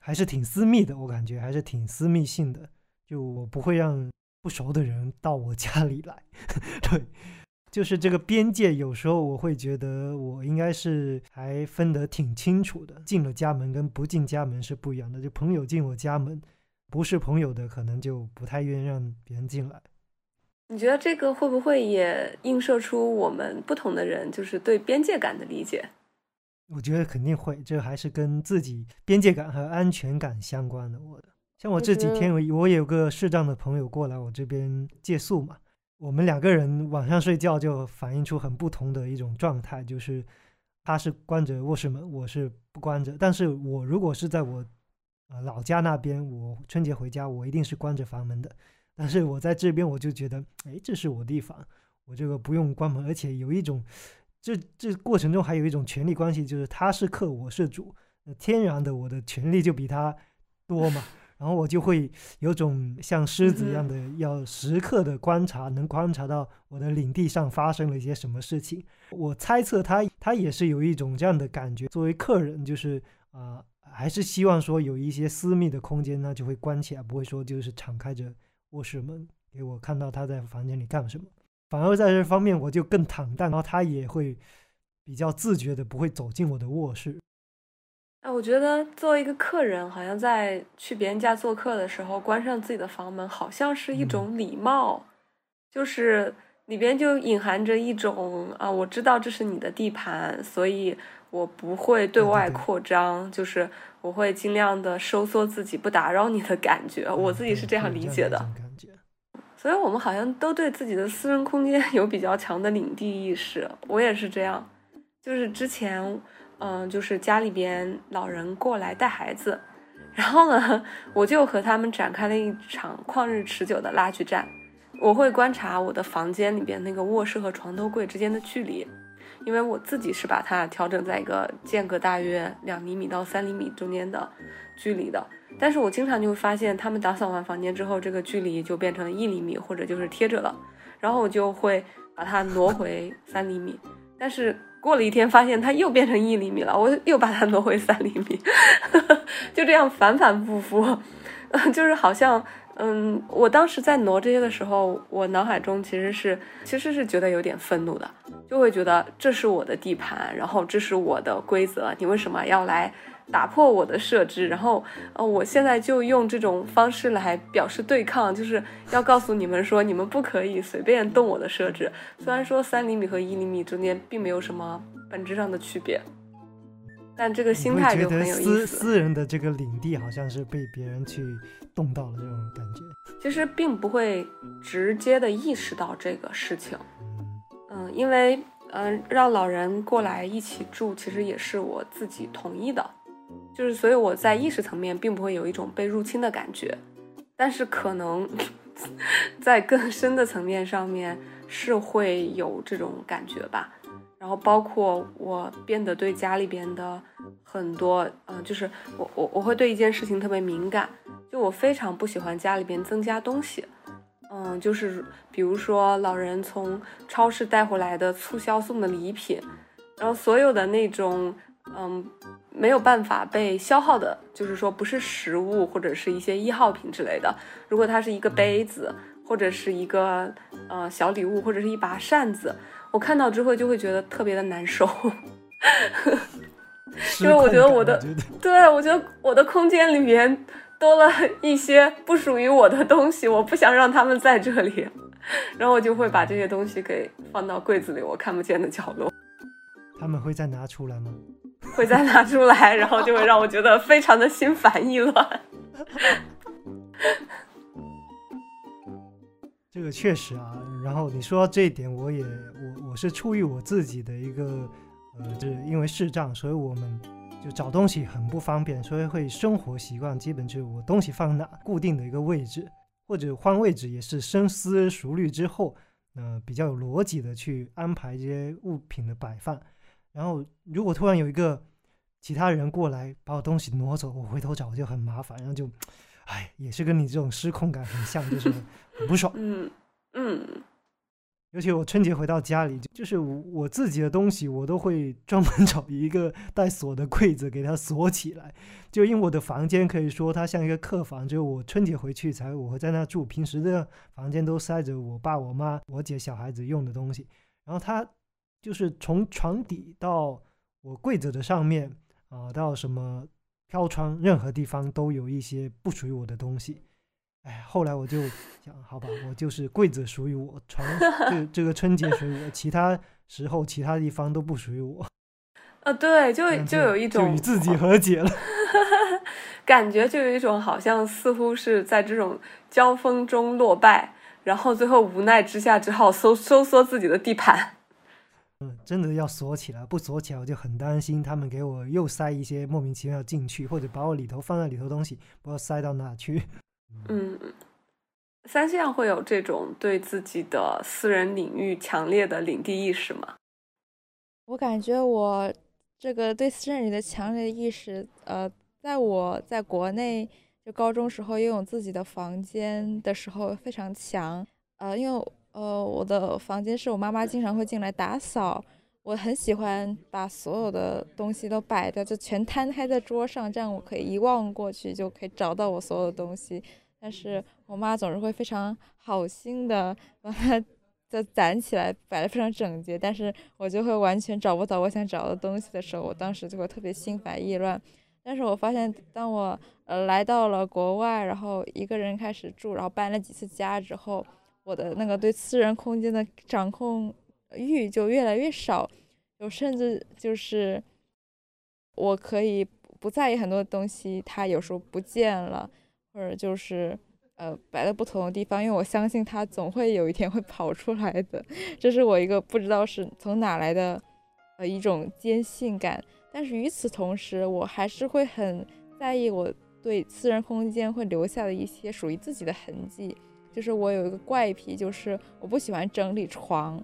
还是挺私密的，我感觉还是挺私密性的，就我不会让不熟的人到我家里来，对，就是这个边界有时候我会觉得我应该是还分得挺清楚的，进了家门跟不进家门是不一样的，就朋友进我家门。不是朋友的，可能就不太愿意让别人进来。你觉得这个会不会也映射出我们不同的人就是对边界感的理解？我觉得肯定会，这还是跟自己边界感和安全感相关的。我的，像我这几天，我我有个视障的朋友过来我这边借宿嘛，我们两个人晚上睡觉就反映出很不同的一种状态，就是他是关着卧室门，我是不关着。但是我如果是在我呃，老家那边，我春节回家，我一定是关着房门的。但是我在这边，我就觉得，哎，这是我地方，我这个不用关门，而且有一种，这这过程中还有一种权力关系，就是他是客，我是主，那天然的我的权利就比他多嘛。然后我就会有种像狮子一样的，要时刻的观察，能观察到我的领地上发生了一些什么事情。我猜测他他也是有一种这样的感觉，作为客人，就是啊。还是希望说有一些私密的空间呢，就会关起来，不会说就是敞开着卧室门给我看到他在房间里干什么。反而在这方面我就更坦荡，然后他也会比较自觉的不会走进我的卧室。哎，我觉得作为一个客人，好像在去别人家做客的时候，关上自己的房门，好像是一种礼貌，就是里边就隐含着一种啊，我知道这是你的地盘，所以我不会对外扩张，就是我会尽量的收缩自己，不打扰你的感觉。我自己是这样理解的。所以，我们好像都对自己的私人空间 有比较强的领地意识。我也是这样，就是之前。嗯，就是家里边老人过来带孩子，然后呢，我就和他们展开了一场旷日持久的拉锯战。我会观察我的房间里边那个卧室和床头柜之间的距离，因为我自己是把它调整在一个间隔大约两厘米到三厘米中间的距离的。但是我经常就会发现，他们打扫完房间之后，这个距离就变成一厘米，或者就是贴着了，然后我就会把它挪回三厘米，但是。过了一天，发现它又变成一厘米了，我又把它挪回三厘米，就这样反反复复，就是好像，嗯，我当时在挪这些的时候，我脑海中其实是其实是觉得有点愤怒的，就会觉得这是我的地盘，然后这是我的规则，你为什么要来？打破我的设置，然后，呃，我现在就用这种方式来表示对抗，就是要告诉你们说，你们不可以随便动我的设置。虽然说三厘米和一厘米中间并没有什么本质上的区别，但这个心态就很有意思。私私人的这个领地好像是被别人去动到了这种感觉。其实并不会直接的意识到这个事情，嗯，因为，嗯，让老人过来一起住，其实也是我自己同意的。就是，所以我在意识层面并不会有一种被入侵的感觉，但是可能 在更深的层面上面是会有这种感觉吧。然后包括我变得对家里边的很多，嗯，就是我我我会对一件事情特别敏感，就我非常不喜欢家里边增加东西，嗯，就是比如说老人从超市带回来的促销送的礼品，然后所有的那种，嗯。没有办法被消耗的，就是说不是食物或者是一些易耗品之类的。如果它是一个杯子，或者是一个呃小礼物，或者是一把扇子，我看到之后就会觉得特别的难受，因为我觉得我的，对我觉得我的空间里面多了一些不属于我的东西，我不想让他们在这里，然后我就会把这些东西给放到柜子里我看不见的角落。他们会再拿出来吗？会再拿出来，然后就会让我觉得非常的心烦意乱。这个确实啊，然后你说这一点，我也我我是出于我自己的一个呃，就是因为视障，所以我们就找东西很不方便，所以会生活习惯基本就是我东西放哪固定的一个位置，或者换位置也是深思熟虑之后，呃，比较有逻辑的去安排这些物品的摆放。然后，如果突然有一个其他人过来把我东西挪走，我回头找就很麻烦，然后就，哎，也是跟你这种失控感很像，就是 很不爽。嗯嗯。尤其我春节回到家里，就是我自己的东西，我都会专门找一个带锁的柜子给它锁起来。就因为我的房间可以说它像一个客房，就我春节回去才我会在那住，平时的房间都塞着我爸、我妈、我姐、小孩子用的东西，然后它。就是从床底到我柜子的上面啊，到什么飘窗，任何地方都有一些不属于我的东西。哎，后来我就 想，好吧，我就是柜子属于我，床 这这个春节属于我，其他时候其他地方都不属于我。呃，对，就就有一种与自己和解了，感觉就有一种好像似乎是在这种交锋中落败，然后最后无奈之下只好收收缩自己的地盘。嗯，真的要锁起来，不锁起来我就很担心他们给我又塞一些莫名其妙进去，或者把我里头放在里头东西不知道塞到哪去。嗯，三线会有这种对自己的私人领域强烈的领地意识吗？我感觉我这个对私人领域的强烈意识，呃，在我在国内就高中时候拥有自己的房间的时候非常强，呃，因为。呃，我的房间是我妈妈经常会进来打扫，我很喜欢把所有的东西都摆的就全摊开在桌上，这样我可以一望过去就可以找到我所有的东西。但是我妈总是会非常好心的把它再攒起来，摆的非常整洁，但是我就会完全找不到我想找的东西的时候，我当时就会特别心烦意乱。但是我发现，当我呃来到了国外，然后一个人开始住，然后搬了几次家之后，我的那个对私人空间的掌控欲就越来越少，就甚至就是我可以不在意很多东西，它有时候不见了，或者就是呃摆在不同的地方，因为我相信它总会有一天会跑出来的，这是我一个不知道是从哪来的呃一种坚信感。但是与此同时，我还是会很在意我对私人空间会留下的一些属于自己的痕迹。就是我有一个怪癖，就是我不喜欢整理床，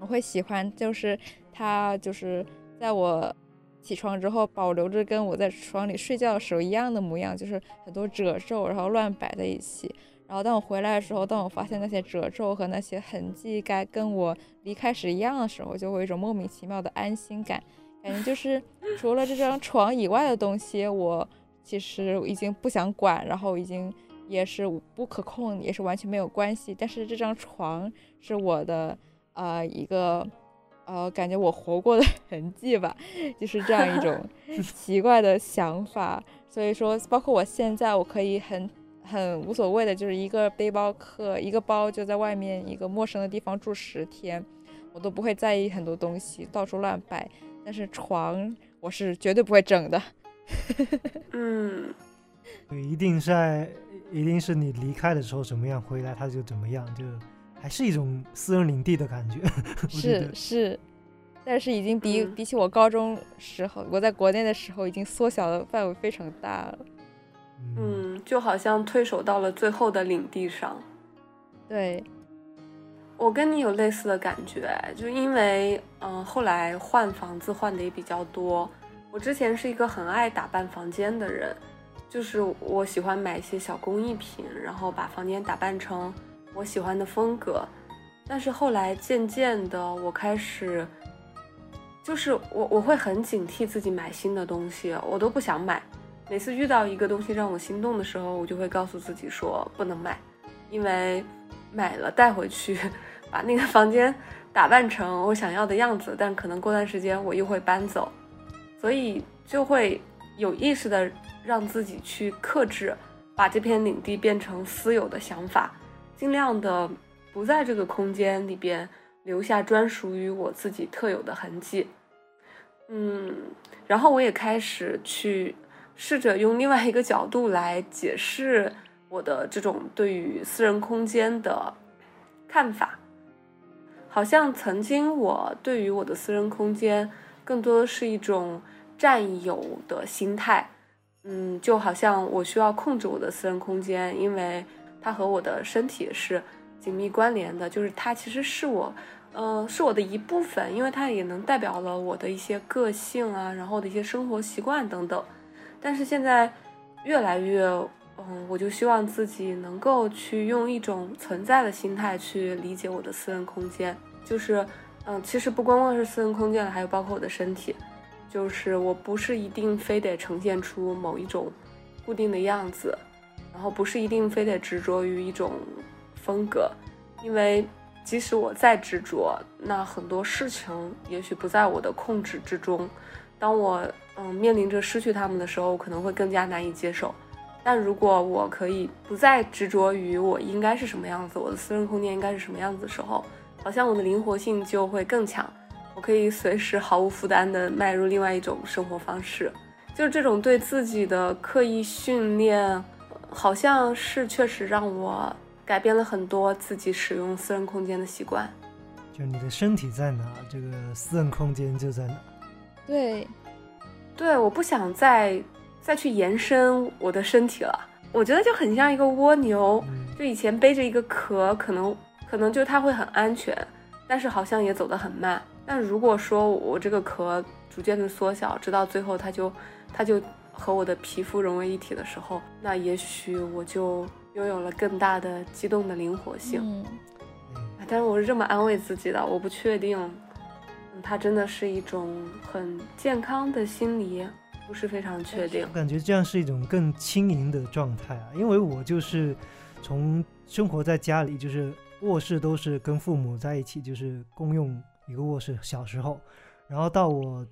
我会喜欢就是它就是在我起床之后保留着跟我在床里睡觉的时候一样的模样，就是很多褶皱，然后乱摆在一起。然后当我回来的时候，当我发现那些褶皱和那些痕迹该跟我离开时一样的时候，就会有一种莫名其妙的安心感。感觉就是除了这张床以外的东西，我其实已经不想管，然后已经也是不可控，也是完全没有关系。但是这张床是我的呃一个呃感觉我活过的 痕迹吧，就是这样一种 奇怪的想法。所以说，包括我现在，我可以很很无所谓的，就是一个背包客，一个包就在外面一个陌生的地方住十天，我都不会在意很多东西，到处乱摆。但是床我是绝对不会整的，嗯，对，一定在，一定是你离开的时候怎么样，回来他就怎么样，就还是一种私人领地的感觉。是是，但是已经比嗯比起我高中时候，我在国内的时候已经缩小的范围非常大了。嗯，嗯，就好像退守到了最后的领地上。对，我跟你有类似的感觉，就因为嗯、呃后来换房子换的也比较多。我之前是一个很爱打扮房间的人，就是我喜欢买一些小工艺品，然后把房间打扮成我喜欢的风格。但是后来渐渐的，我开始，就是我我会很警惕自己买新的东西，我都不想买。每次遇到一个东西让我心动的时候，我就会告诉自己说不能买，因为买了带回去，把那个房间打扮成我想要的样子，但可能过段时间我又会搬走，所以就会有意识的让自己去克制，把这片领地变成私有的想法，尽量的不在这个空间里边留下专属于我自己特有的痕迹。嗯，然后我也开始去试着用另外一个角度来解释我的这种对于私人空间的看法。好像曾经我对于我的私人空间更多的是一种占有的心态，嗯，就好像我需要控制我的私人空间，因为它和我的身体是紧密关联的，就是它其实是我，呃，是我的一部分，因为它也能代表了我的一些个性啊，然后的一些生活习惯等等。但是现在越来越，嗯，我就希望自己能够去用一种存在的心态去理解我的私人空间，就是，嗯，其实不光光是私人空间了，还有包括我的身体，就是我不是一定非得呈现出某一种固定的样子，然后不是一定非得执着于一种风格，因为即使我再执着，那很多事情也许不在我的控制之中。当我嗯面临着失去他们的时候，可能会更加难以接受。但如果我可以不再执着于我应该是什么样子，我的私人空间应该是什么样子的时候，好像我的灵活性就会更强。我可以随时毫无负担地迈入另外一种生活方式。就是这种对自己的刻意训练，好像是确实让我改变了很多自己使用私人空间的习惯。就你的身体在哪，这个私人空间就在哪。对，对，我不想再再去延伸我的身体了。我觉得就很像一个蜗牛，嗯，就以前背着一个壳，可能可能就它会很安全，但是好像也走得很慢。但如果说我这个壳逐渐的缩小，直到最后它就它就和我的皮肤融为一体的时候，那也许我就拥有了更大的机动的灵活性。嗯，哎但是我是这么安慰自己的，我不确定，嗯，它真的是一种很健康的心理，不是非常确定我。感觉这样是一种更轻盈的状态啊，因为我就是从生活在家里，就是卧室都是跟父母在一起，就是共用一个卧室。小时候，然后到我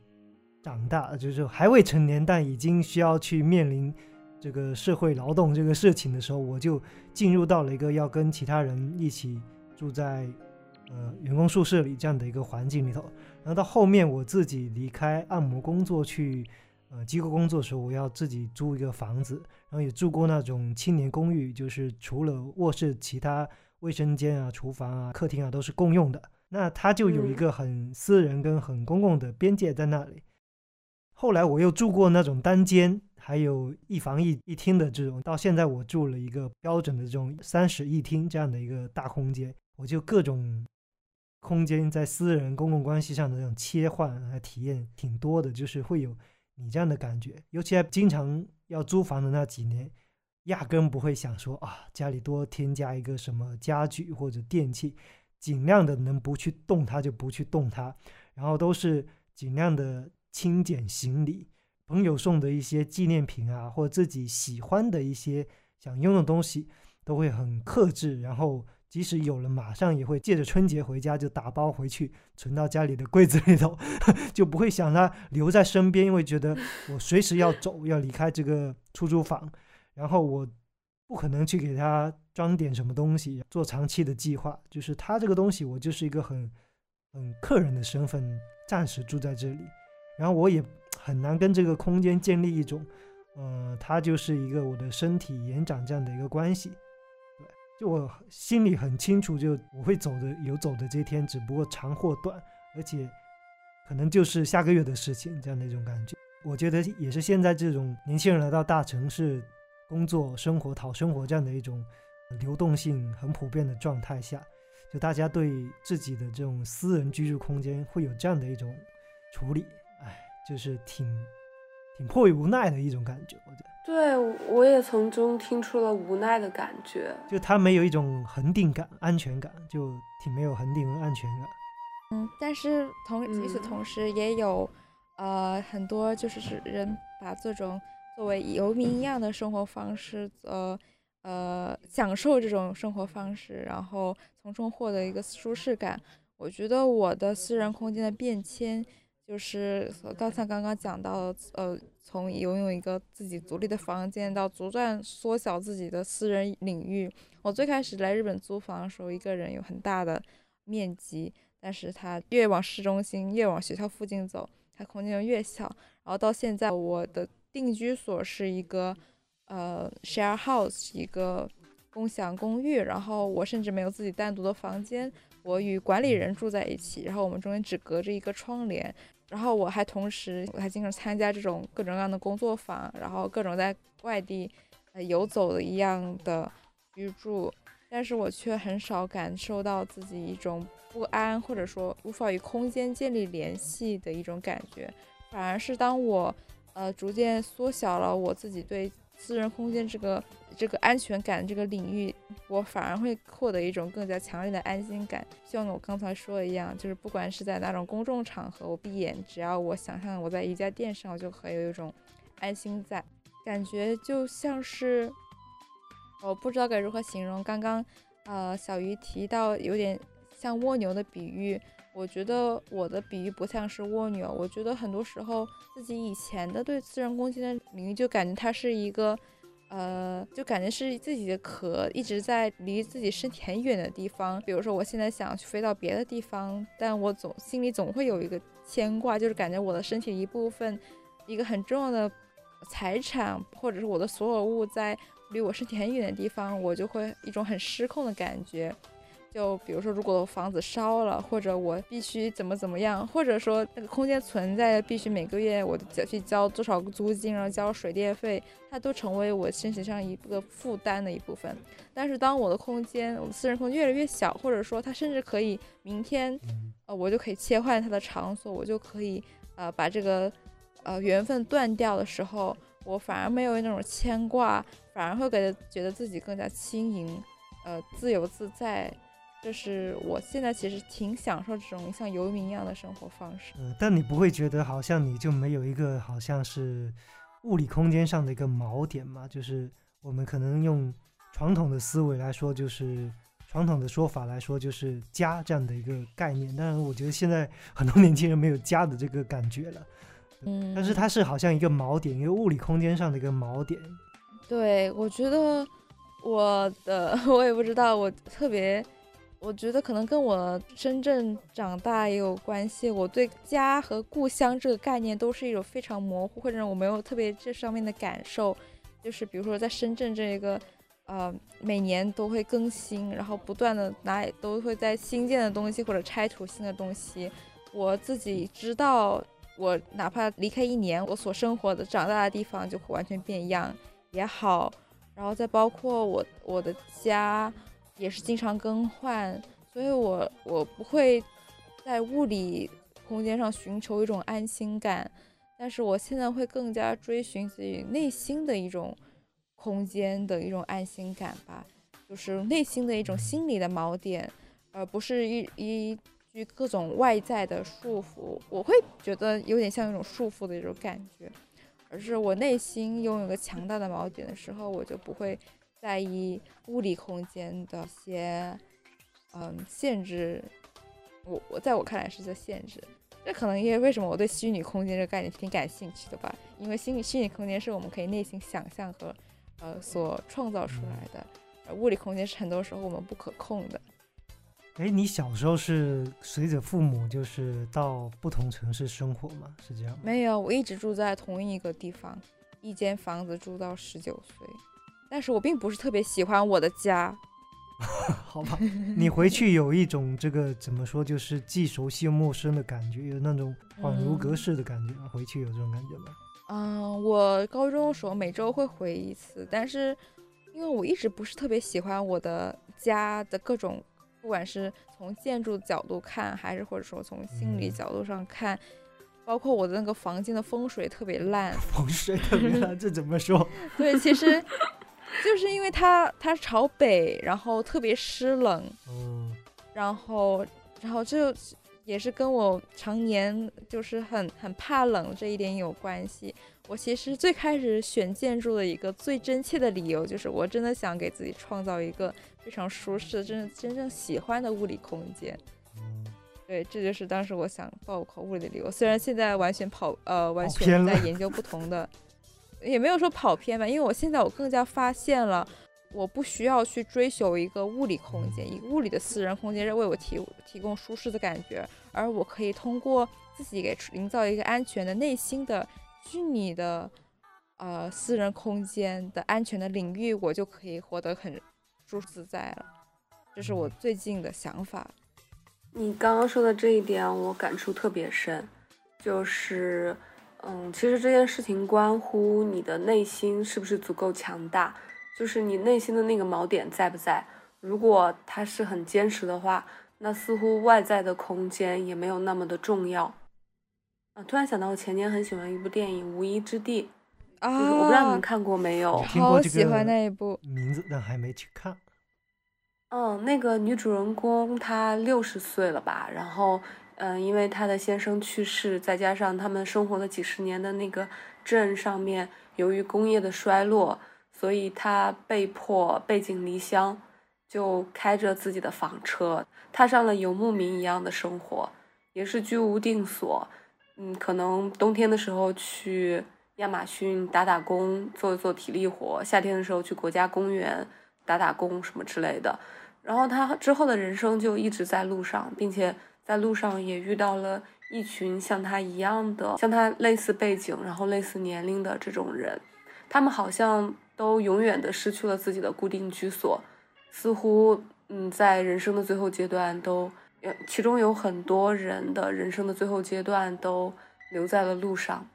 长大，就是还未成年，但已经需要去面临这个社会劳动这个事情的时候，我就进入到了一个要跟其他人一起住在呃员工宿舍里这样的一个环境里头。然后到后面我自己离开按摩工作去呃机构工作的时候，我要自己租一个房子，然后也住过那种青年公寓，就是除了卧室，其他卫生间啊、厨房啊、客厅啊都是共用的。那它就有一个很私人跟很公共的边界在那里。后来我又住过那种单间，还有一房一一厅的这种。到现在我住了一个标准的这种三室一厅这样的一个大空间，我就各种空间在私人公共关系上的这种切换和体验挺多的，就是会有你这样的感觉。尤其在经常要租房的那几年，压根不会想说啊家里多添加一个什么家具或者电器。尽量的能不去动它就不去动它，然后都是尽量的轻减行李。朋友送的一些纪念品啊，或自己喜欢的一些想用的东西，都会很克制。然后即使有了，马上也会借着春节回家就打包回去，存到家里的柜子里头，就不会想它留在身边，因为觉得我随时要走，要离开这个出租房，然后我。不可能去给他装点什么东西，做长期的计划。就是他这个东西，我就是一个很很客人的身份，暂时住在这里。然后我也很难跟这个空间建立一种，呃，他就是一个我的身体延长这样的一个关系。对，就我心里很清楚，就我会走的，有走的这天，只不过长或短，而且可能就是下个月的事情，这样的一种感觉。我觉得也是现在这种年轻人来到大城市。工作、生活、讨生活这样的一种流动性很普遍的状态下，就大家对自己的这种私人居住空间会有这样的一种处理，哎，就是挺挺迫于无奈的一种感觉。我觉得，对我也从中听出了无奈的感觉，就他没有一种恒定感、安全感，就挺没有恒定和安全感。嗯，但是同与此同时，也有呃很多就是是人把这种。作为游民一样的生活方式，呃，呃，享受这种生活方式，然后从中获得一个舒适感。我觉得我的私人空间的变迁，就是刚才刚刚讲到，呃，从拥有一个自己独立的房间到逐渐缩小自己的私人领域。我最开始来日本租房的时候，一个人有很大的面积，但是它越往市中心，越往学校附近走，它空间就越小。然后到现在，我的。定居所是一个，呃，share house，一个共享公寓。然后我甚至没有自己单独的房间，我与管理人住在一起。然后我们中间只隔着一个窗帘。然后我还同时，我还经常参加这种各种各样的工作坊，然后各种在外地呃游走的一样的居住。但是我却很少感受到自己一种不安，或者说无法与空间建立联系的一种感觉。反而是当我。呃，逐渐缩小了我自己对私人空间这个这个安全感这个领域，我反而会获得一种更加强烈的安心感。像我刚才说的一样，就是不管是在那种公众场合，我闭眼，只要我想象我在瑜伽垫上，我就可以有一种安心在，感觉就像是，我不知道该如何形容。刚刚，呃，小鱼提到有点像蜗牛的比喻。我觉得我的比喻不像是蜗牛，我觉得很多时候自己以前的对私人攻击的领域，就感觉它是一个，呃，就感觉是自己的壳一直在离自己身体很远的地方。比如说我现在想去飞到别的地方，但我总心里总会有一个牵挂，就是感觉我的身体一部分，一个很重要的财产或者是我的所有物在离我身体很远的地方，我就会一种很失控的感觉。就比如说，如果房子烧了，或者我必须怎么怎么样，或者说那个空间存在必须每个月我交去交多少个租金，然后交水电费，它都成为我身体上一个负担的一部分。但是当我的空间，我的私人空间越来越小，或者说它甚至可以明天，呃，我就可以切换它的场所，我就可以呃把这个呃缘分断掉的时候，我反而没有那种牵挂，反而会觉觉得自己更加轻盈，呃，自由自在。就是我现在其实挺享受这种像游民一样的生活方式。嗯，但你不会觉得好像你就没有一个好像是物理空间上的一个锚点吗？就是我们可能用传统的思维来说，就是传统的说法来说，就是家这样的一个概念。当然，我觉得现在很多年轻人没有家的这个感觉了。嗯，但是它是好像一个锚点，一个物理空间上的一个锚点。对，我觉得我的 我也不知道，我特别，我觉得可能跟我深圳长大也有关系。我对家和故乡这个概念都是一种非常模糊，或者我没有特别这上面的感受。就是比如说在深圳这一个，呃，每年都会更新，然后不断的哪里都会在新建的东西或者拆除新的东西。我自己知道，我哪怕离开一年，我所生活的、长大的地方就会完全变样也好。然后再包括我我的家也是经常更换，所以我我不会在物理空间上寻求一种安心感。但是我现在会更加追寻自己内心的一种空间的一种安心感吧，就是内心的一种心理的锚点，而不是一一句各种外在的束缚。我会觉得有点像一种束缚的一种感觉，而是我内心拥有个强大的锚点的时候，我就不会在意物理空间的一些嗯限制。我我在我看来是在限制。这可能也为什么我对虚拟空间这个概念挺感兴趣的吧，因为虚拟虚拟空间是我们可以内心想象和呃所创造出来的，而物理空间是很多时候我们不可控的。哎，你小时候是随着父母就是到不同城市生活吗？是这样吗？没有，我一直住在同一个地方，一间房子住到十九岁，但是我并不是特别喜欢我的家。好吧，你回去有一种这个怎么说，就是既熟悉又陌生的感觉，有那种恍如隔世的感觉。回去有这种感觉吗？嗯，我高中的时候每周会回一次，但是因为我一直不是特别喜欢我的家的各种，不管是从建筑角度看，还是或者说从心理角度上看，包括我的那个房间的风水特别烂。风水特别烂，这怎么说？对，其实。就是因为它它朝北，然后特别湿冷，嗯，然后然后就也是跟我常年就是很很怕冷这一点有关系。我其实最开始选建筑的一个最真切的理由，就是我真的想给自己创造一个非常舒适、真真正喜欢的物理空间。对，这就是当时我想报考物理的理由。虽然现在完全跑呃完全在研究不同的。也没有说跑偏吧，因为我现在我更加发现了，我不需要去追求一个物理空间，一个物理的私人空间为我提提供舒适的感觉，而我可以通过自己给营造一个安全的内心的虚拟的呃私人空间的安全的领域，我就可以活得很舒适自在了。这是我最近的想法。你刚刚说的这一点，我感触特别深，就是。嗯，其实这件事情关乎你的内心是不是足够强大，就是你内心的那个锚点在不在。如果它是很坚实的话，那似乎外在的空间也没有那么的重要。啊，突然想到，我前年很喜欢一部电影《无依之地》，就是我不知道你们看过没有？好喜欢那一部名字，但还没去看。嗯，那个女主人公她六十岁了吧，然后。嗯，因为她的先生去世，再加上他们生活了几十年的那个镇上面，由于工业的衰落，所以她被迫背井离乡，就开着自己的房车，踏上了游牧民一样的生活，也是居无定所。嗯，可能冬天的时候去亚马逊打打工，做一做体力活；夏天的时候去国家公园打打工什么之类的。然后他之后的人生就一直在路上，并且。在路上也遇到了一群像他一样的、像他类似背景、然后类似年龄的这种人，他们好像都永远的失去了自己的固定居所，似乎嗯，在人生的最后阶段都，其中有很多人的人生的最后阶段都留在了路上。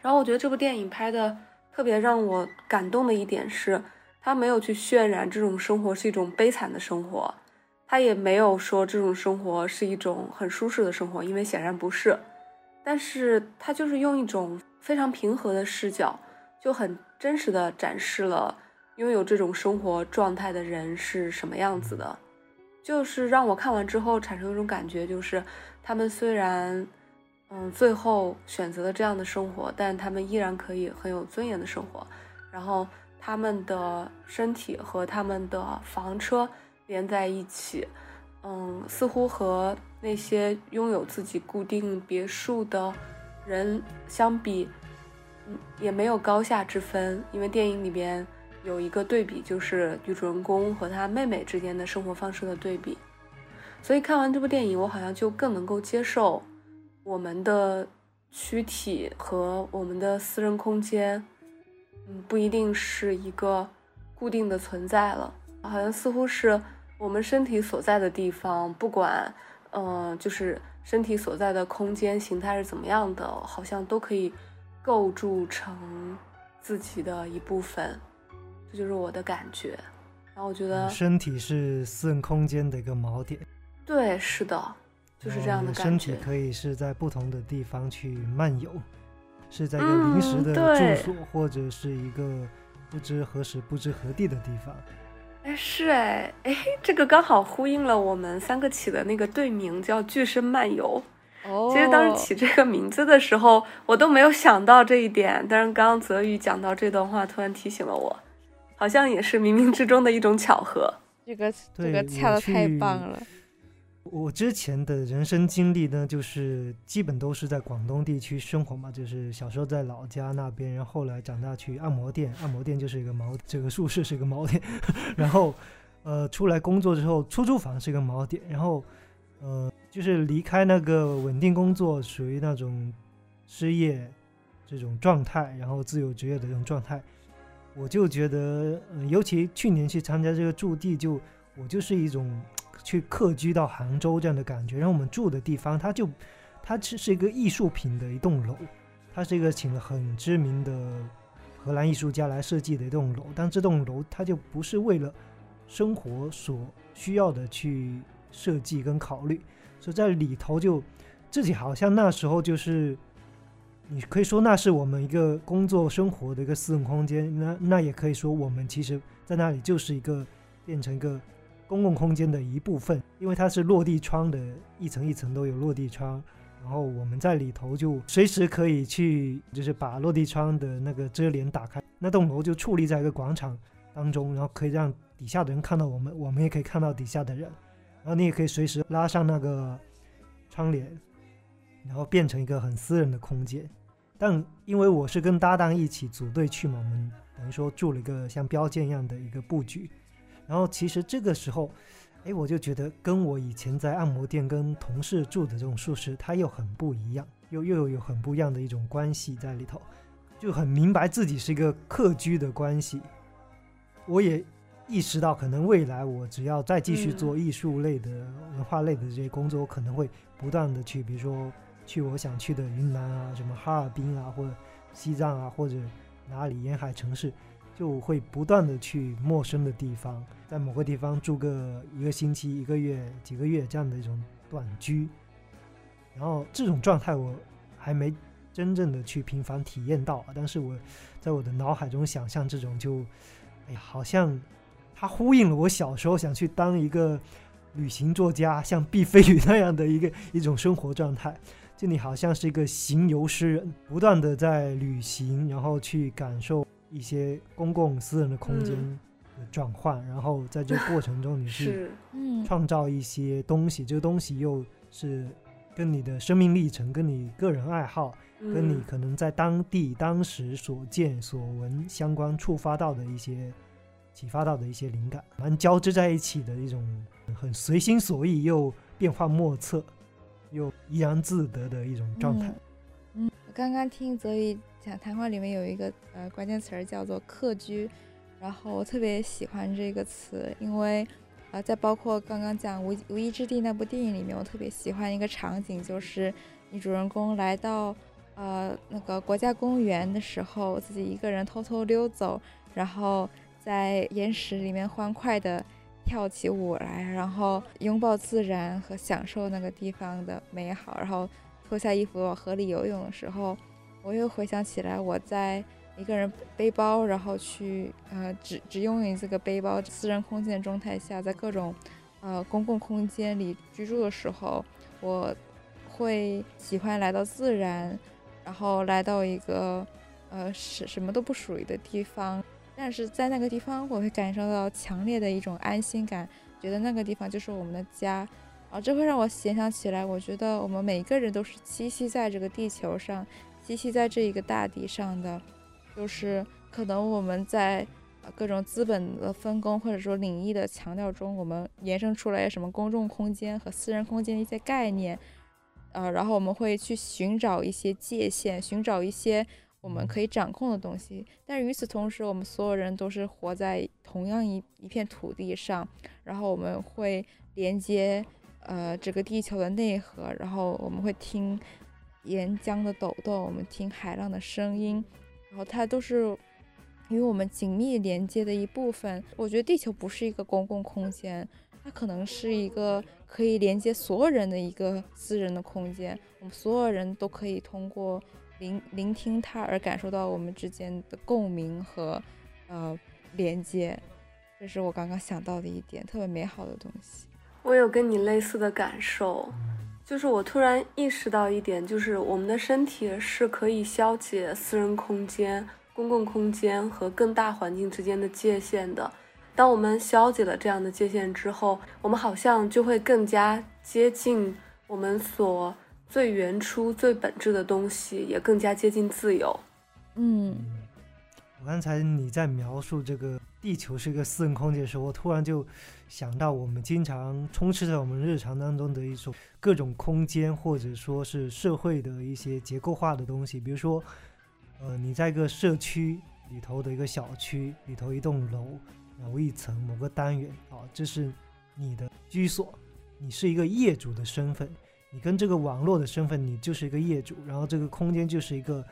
然后我觉得这部电影拍的特别让我感动的一点是，他没有去渲染这种生活是一种悲惨的生活。他也没有说这种生活是一种很舒适的生活，因为显然不是。但是他就是用一种非常平和的视角，就很真实的展示了拥有这种生活状态的人是什么样子的。就是让我看完之后产生一种感觉，就是他们虽然，嗯，最后选择了这样的生活，但他们依然可以很有尊严的生活。然后他们的身体和他们的房车。连在一起，嗯，似乎和那些拥有自己固定别墅的人相比，嗯，也没有高下之分，因为电影里边有一个对比，就是女主人公和她妹妹之间的生活方式的对比。所以看完这部电影，我好像就更能够接受我们的躯体和我们的私人空间，嗯，不一定是一个固定的存在了，好像似乎是我们身体所在的地方，不管，呃，就是身体所在的空间形态是怎么样的，好像都可以构筑成自己的一部分，这就是我的感觉。然后我觉得身体是私人空间的一个锚点。对，是的，就是这样的感觉。身体可以是在不同的地方去漫游，是在一个临时的住所，或者是一个不知何时、不知何地的地方。哎，是哎，哎，这个刚好呼应了我们三个起的那个队名，叫“巨声漫游”。哦，其实当时起这个名字的时候，我都没有想到这一点。但是刚刚泽宇讲到这段话，突然提醒了我，好像也是冥冥之中的一种巧合。这个这个恰的太棒了。我之前的人生经历呢，就是基本都是在广东地区生活嘛，就是小时候在老家那边，然后后来长大去按摩店，按摩店就是一个锚，这个宿舍是一个锚点，然后，呃，出来工作之后，出租房是一个锚点，然后，呃，就是离开那个稳定工作，属于那种失业这种状态，然后自由职业的这种状态，我就觉得，尤其去年去参加这个驻地，就我就是一种。去客居到杭州这样的感觉，然后我们住的地方，它就，它其实是一个艺术品的一栋楼，它是一个请了很知名的荷兰艺术家来设计的一栋楼，但这栋楼它就不是为了生活所需要的去设计跟考虑，所以在里头就自己好像那时候就是，你可以说那是我们一个工作生活的一个私人空间，那那也可以说我们其实在那里就是一个变成一个。公共空间的一部分，因为它是落地窗的，一层一层都有落地窗，然后我们在里头就随时可以去，就是把落地窗的那个遮帘打开，那栋楼就矗立在一个广场当中，然后可以让底下的人看到我们，我们也可以看到底下的人，然后你也可以随时拉上那个窗帘，然后变成一个很私人的空间。但因为我是跟搭档一起组队去嘛，我们等于说住了一个像标间一样的一个布局。然后其实这个时候，哎，我就觉得跟我以前在按摩店跟同事住的这种宿舍，它又很不一样，又又有很不一样的一种关系在里头，就很明白自己是一个客居的关系。我也意识到，可能未来我只要再继续做艺术类的、文化类的这些工作，我可能会不断的去，比如说去我想去的云南啊，什么哈尔滨啊，或者西藏啊，或者哪里沿海城市。就会不断的去陌生的地方，在某个地方住个一个星期、一个月、几个月这样的一种短居，然后这种状态我还没真正的去频繁体验到，但是我在我的脑海中想象这种就，哎呀，好像它呼应了我小时候想去当一个旅行作家，像毕飞宇那样的一个一种生活状态，就你好像是一个行游诗人，不断的在旅行，然后去感受。一些公共私人的空间的转换，然后在这个过程中，你是创造一些东西，这个东西又是跟你的生命历程、跟你个人爱好、跟你可能在当地当时所见所闻相关触发到的一些启发到的一些灵感，蛮交织在一起的一种很随心所欲又变幻莫测又怡然自得的一种状态。嗯，我刚刚听泽宇。谈话里面有一个呃关键词儿叫做客居，然后我特别喜欢这个词，因为啊在包括刚刚讲《无无依之地》那部电影里面，我特别喜欢一个场景，就是女主人公来到呃那个国家公园的时候，自己一个人偷偷溜走，然后在岩石里面欢快的跳起舞来，然后拥抱自然和享受那个地方的美好，然后脱下衣服往河里游泳的时候。我又回想起来，我在一个人背包，然后去呃，只只拥有这个背包，私人空间的状态下，在各种呃公共空间里居住的时候，我会喜欢来到自然，然后来到一个呃什什么都不属于的地方，但是在那个地方，我会感受到强烈的一种安心感，觉得那个地方就是我们的家，啊，这会让我联想起来，我觉得我们每一个人都是栖息在这个地球上，栖息在这一个大地上的，就是可能我们在各种资本的分工或者说领域的强调中，我们延伸出来什么公众空间和私人空间的一些概念，呃，然后我们会去寻找一些界限，寻找一些我们可以掌控的东西。但是与此同时，我们所有人都是活在同样一一片土地上，然后我们会连接。呃，这个地球的内核，然后我们会听岩浆的抖动，我们听海浪的声音，然后它都是与我们紧密连接的一部分。我觉得地球不是一个公共空间，它可能是一个可以连接所有人的一个私人的空间。我们所有人都可以通过聆聆听它而感受到我们之间的共鸣和呃连接。这是我刚刚想到的一点特别美好的东西。我有跟你类似的感受，就是我突然意识到一点，就是我们的身体是可以消解私人空间、公共空间和更大环境之间的界限的。当我们消解了这样的界限之后，我们好像就会更加接近我们所最原初、最本质的东西，也更加接近自由。嗯，我刚才你在描述这个。地球是一个私人空间的时候，我突然就想到，我们经常充斥在我们日常当中的一种各种空间，或者说是社会的一些结构化的东西。比如说，呃，你在一个社区里头的一个小区里头，一栋楼某一层某个单元啊，这是你的居所，你是一个业主的身份，你跟这个网络的身份，你就是一个业主，然后这个空间就是一个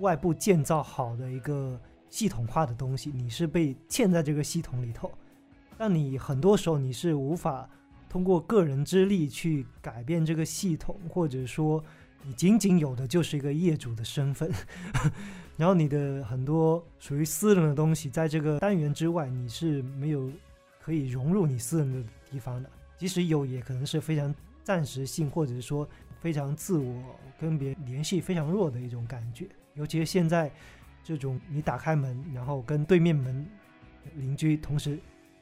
外部建造好的一个。系统化的东西，你是被嵌在这个系统里头，但你很多时候你是无法通过个人之力去改变这个系统，或者说你仅仅有的就是一个业主的身份，然后你的很多属于私人的东西，在这个单元之外，你是没有可以融入你私人的地方的，即使有，也可能是非常暂时性，或者说非常自我跟别人联系非常弱的一种感觉，尤其是现在。这种你打开门，然后跟对面门邻居同时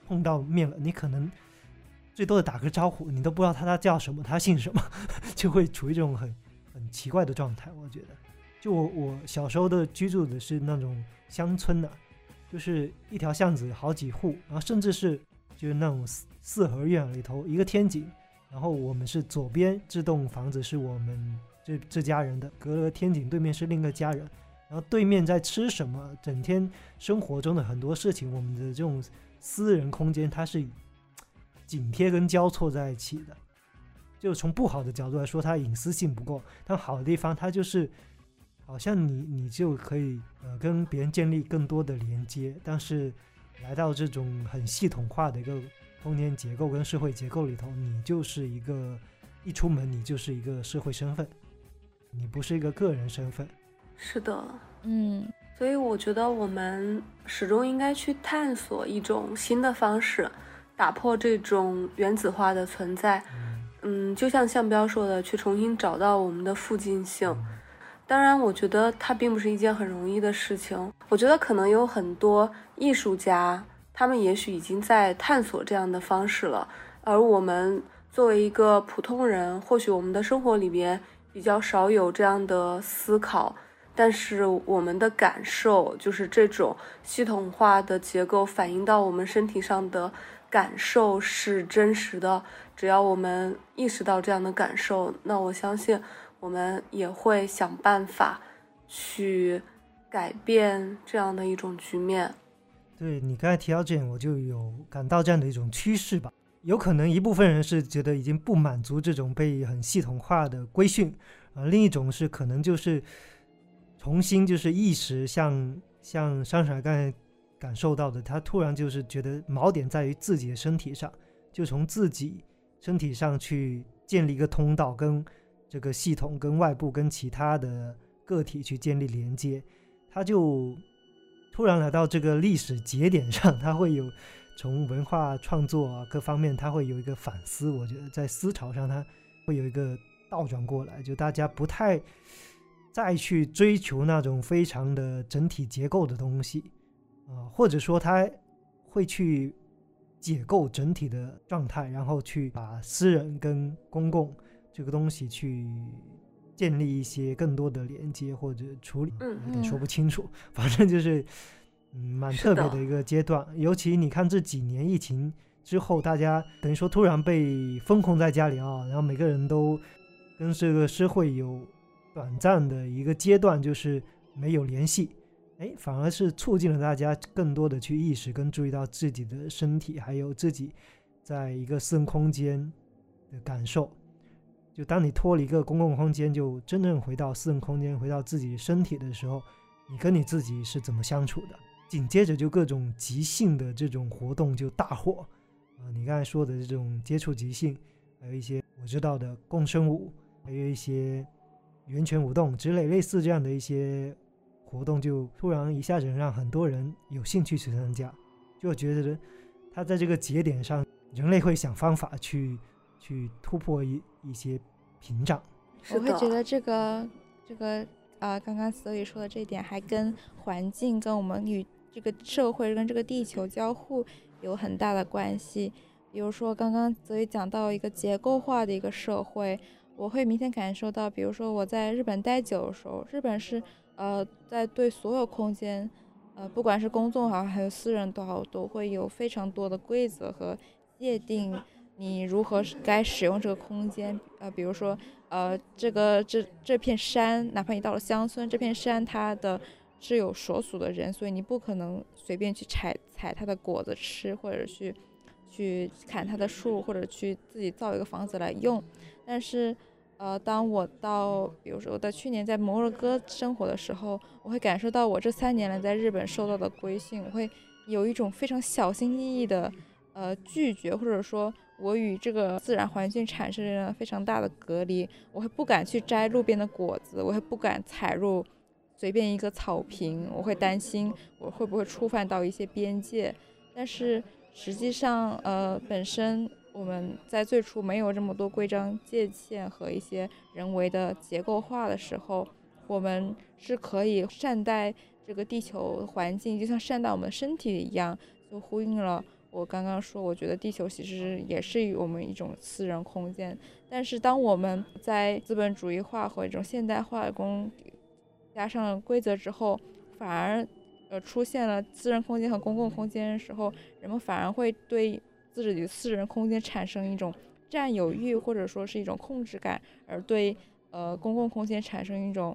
碰到面了，你可能最多的打个招呼，你都不知道他他叫什么，他姓什么，就会处于这种很很奇怪的状态。我觉得，就我我小时候的居住的是那种乡村的，就是一条巷子好几户，然后甚至是就是那种四四合院里头一个天井，然后我们是左边这栋房子是我们这这家人的，隔了天井对面是另一个家人。然后对面在吃什么？整天生活中的很多事情，我们的这种私人空间，它是紧贴跟交错在一起的。就从不好的角度来说，它隐私性不够；但好的地方，它就是好像你你就可以呃跟别人建立更多的连接。但是来到这种很系统化的一个空间结构跟社会结构里头，你就是一个一出门你就是一个社会身份，你不是一个个人身份。是的，嗯，所以我觉得我们始终应该去探索一种新的方式，打破这种原子化的存在。嗯，就像向彪说的，去重新找到我们的附近性。当然，我觉得它并不是一件很容易的事情。我觉得可能有很多艺术家，他们也许已经在探索这样的方式了，而我们作为一个普通人，或许我们的生活里边比较少有这样的思考。但是我们的感受就是这种系统化的结构反映到我们身体上的感受是真实的。只要我们意识到这样的感受，那我相信我们也会想办法去改变这样的一种局面。对你刚才提到这点，我就有感到这样的一种趋势吧。有可能一部分人是觉得已经不满足这种被很系统化的规训，而另一种是可能就是。重新就是意识，像像山水刚才感受到的，他突然就是觉得锚点在于自己的身体上，就从自己身体上去建立一个通道，跟这个系统、跟外部、跟其他的个体去建立连接。他就突然来到这个历史节点上，他会有从文化创作啊各方面，他会有一个反思。我觉得在思潮上，他会有一个倒转过来，就大家不太。再去追求那种非常的整体结构的东西，啊，或者说他会去解构整体的状态，然后去把私人跟公共这个东西去建立一些更多的连接或者处理，嗯有点说嗯不清楚，反正就是嗯蛮特别的一个阶段。尤其你看这几年疫情之后，大家等于说突然被封控在家里啊，然后每个人都跟这个社会有短暂的一个阶段，就是没有联系。哎，反而是促进了大家更多的去意识跟注意到自己的身体，还有自己在一个私人空间的感受。就当你脱离一个公共空间，就真正回到私人空间，回到自己身体的时候，你跟你自己是怎么相处的？紧接着就各种即兴的这种活动就大火，啊、你刚才说的这种接触即兴，还有一些我知道的共生舞，还有一些源泉舞动之类类似这样的一些活动，就突然一下子让很多人有兴趣去参加，就觉得他在这个节点上，人类会想方法去去突破一一些屏障。我会觉得这个这个呃，刚刚所以说的这一点，还跟环境、跟我们与这个社会、跟这个地球交互有很大的关系。比如说，刚刚泽宇讲到一个结构化的一个社会，我会明显感受到，比如说我在日本待久的时候，日本是呃在对所有空间，呃不管是公众好还有私人都好，都会有非常多的规则和界定。你如何该使用这个空间？呃，比如说，呃，这个这这片山，哪怕你到了乡村，这片山它的是有所属的人，所以你不可能随便去采采它的果子吃，或者去去砍它的树，或者去自己造一个房子来用。但是，呃，当我到，比如说我在去年在摩洛哥生活的时候，我会感受到我这三年来在日本受到的规训，我会有一种非常小心翼翼的，呃，拒绝，或者说。我与这个自然环境产生了非常大的隔离，我会不敢去摘路边的果子，我会不敢踩入随便一个草坪，我会担心我会不会触犯到一些边界。但是实际上，呃，本身我们在最初没有这么多规章界限和一些人为的结构化的时候，我们是可以善待这个地球环境，就像善待我们身体一样，就呼应了。我刚刚说，我觉得地球其实也是我们一种私人空间，但是当我们在资本主义化和一种现代化的工加上规则之后，反而呃出现了私人空间和公共空间的时候，人们反而会对自己的私人空间产生一种占有欲，或者说是一种控制感，而对呃公共空间产生一种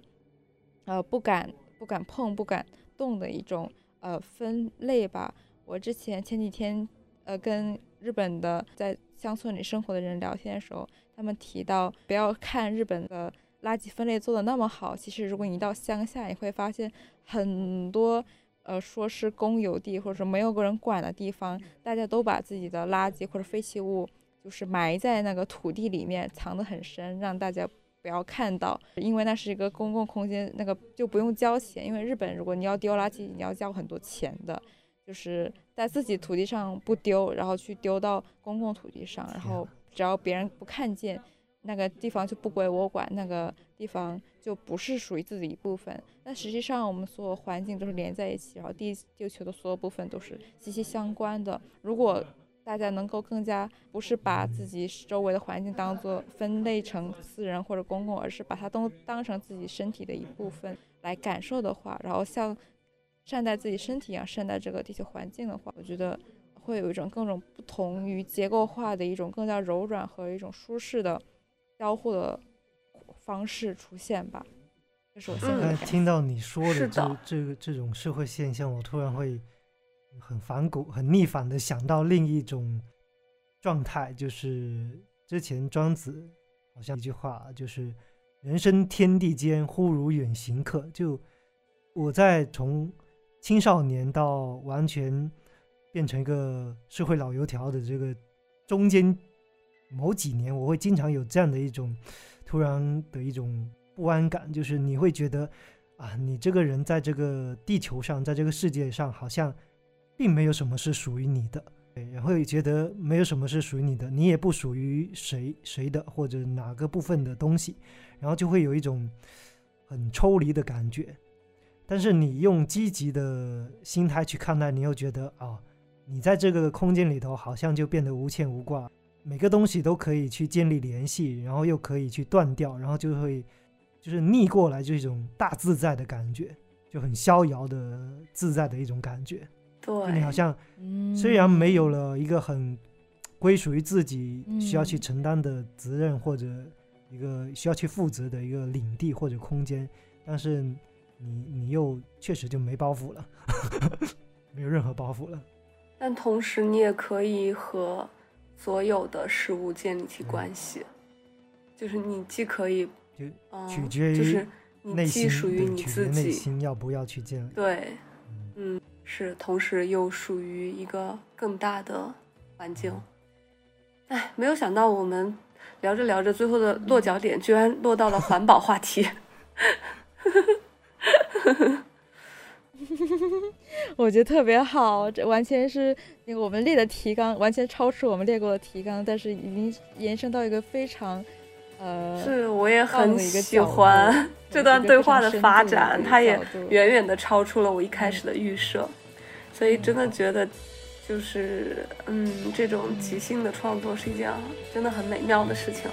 呃不敢不敢碰、不敢动的一种呃分类吧。我之前前几天，呃，跟日本的在乡村里生活的人聊天的时候，他们提到，不要看日本的垃圾分类做的那么好，其实如果你到乡下，你会发现很多，呃，说是公有地或者说没有个人管的地方，大家都把自己的垃圾或者废弃物，就是埋在那个土地里面，藏得很深，让大家不要看到，因为那是一个公共空间，那个就不用交钱，因为日本如果你要丢垃圾，你要交很多钱的。就是在自己土地上不丢，然后去丢到公共土地上，然后只要别人不看见，那个地方就不归我管，那个地方就不是属于自己一部分。但实际上，我们所有环境都是连在一起，然后地地球的所有部分都是息息相关的。如果大家能够更加不是把自己周围的环境当做分类成私人或者公共，而是把它都当成自己身体的一部分来感受的话，然后像。善待自己身体一样善待这个地球环境的话，我觉得会有一种更种不同于结构化的一种更加柔软和一种舒适的交互的方式出现吧。这是我现在。听到你说的这的这个这种社会现象，我突然会很反骨、很逆反的想到另一种状态，就是之前庄子好像一句话，就是“人生天地间，忽如远行客”。就我在从青少年到完全变成一个社会老油条的这个中间某几年，我会经常有这样的一种突然的一种不安感，就是你会觉得啊，你这个人在这个地球上，在这个世界上，好像并没有什么是属于你的，对，然后也觉得没有什么是属于你的，你也不属于谁谁的或者哪个部分的东西，然后就会有一种很抽离的感觉。但是你用积极的心态去看待，你又觉得啊，你在这个空间里头好像就变得无牵无挂，每个东西都可以去建立联系，然后又可以去断掉，然后就会就是逆过来，就是一种大自在的感觉，就很逍遥的自在的一种感觉。对你，好像嗯虽然没有了一个很归属于自己嗯需要去承担的责任或者一个需要去负责的一个领地或者空间，但是你你又确实就没包袱了，没有任何包袱了。但同时你也可以和所有的事物建立起嗯关系，就是你既可以，就嗯，取决于就是你既属于你自己，心要不要去建立。对，嗯嗯，是，同时又属于一个更大的环境。哎，没有想到我们聊着聊着，最后的落脚点居然落到了环保话题。我觉得特别好，这完全是那个我们列的提纲，完全超出我们列过的提纲，但是已经延伸到一个非常，呃，是，我也很喜欢 这段对话的发展，它也远远的超出了我一开始的预设，所以真的觉得，就是嗯，这种即兴的创作是一件真的很美妙的事情。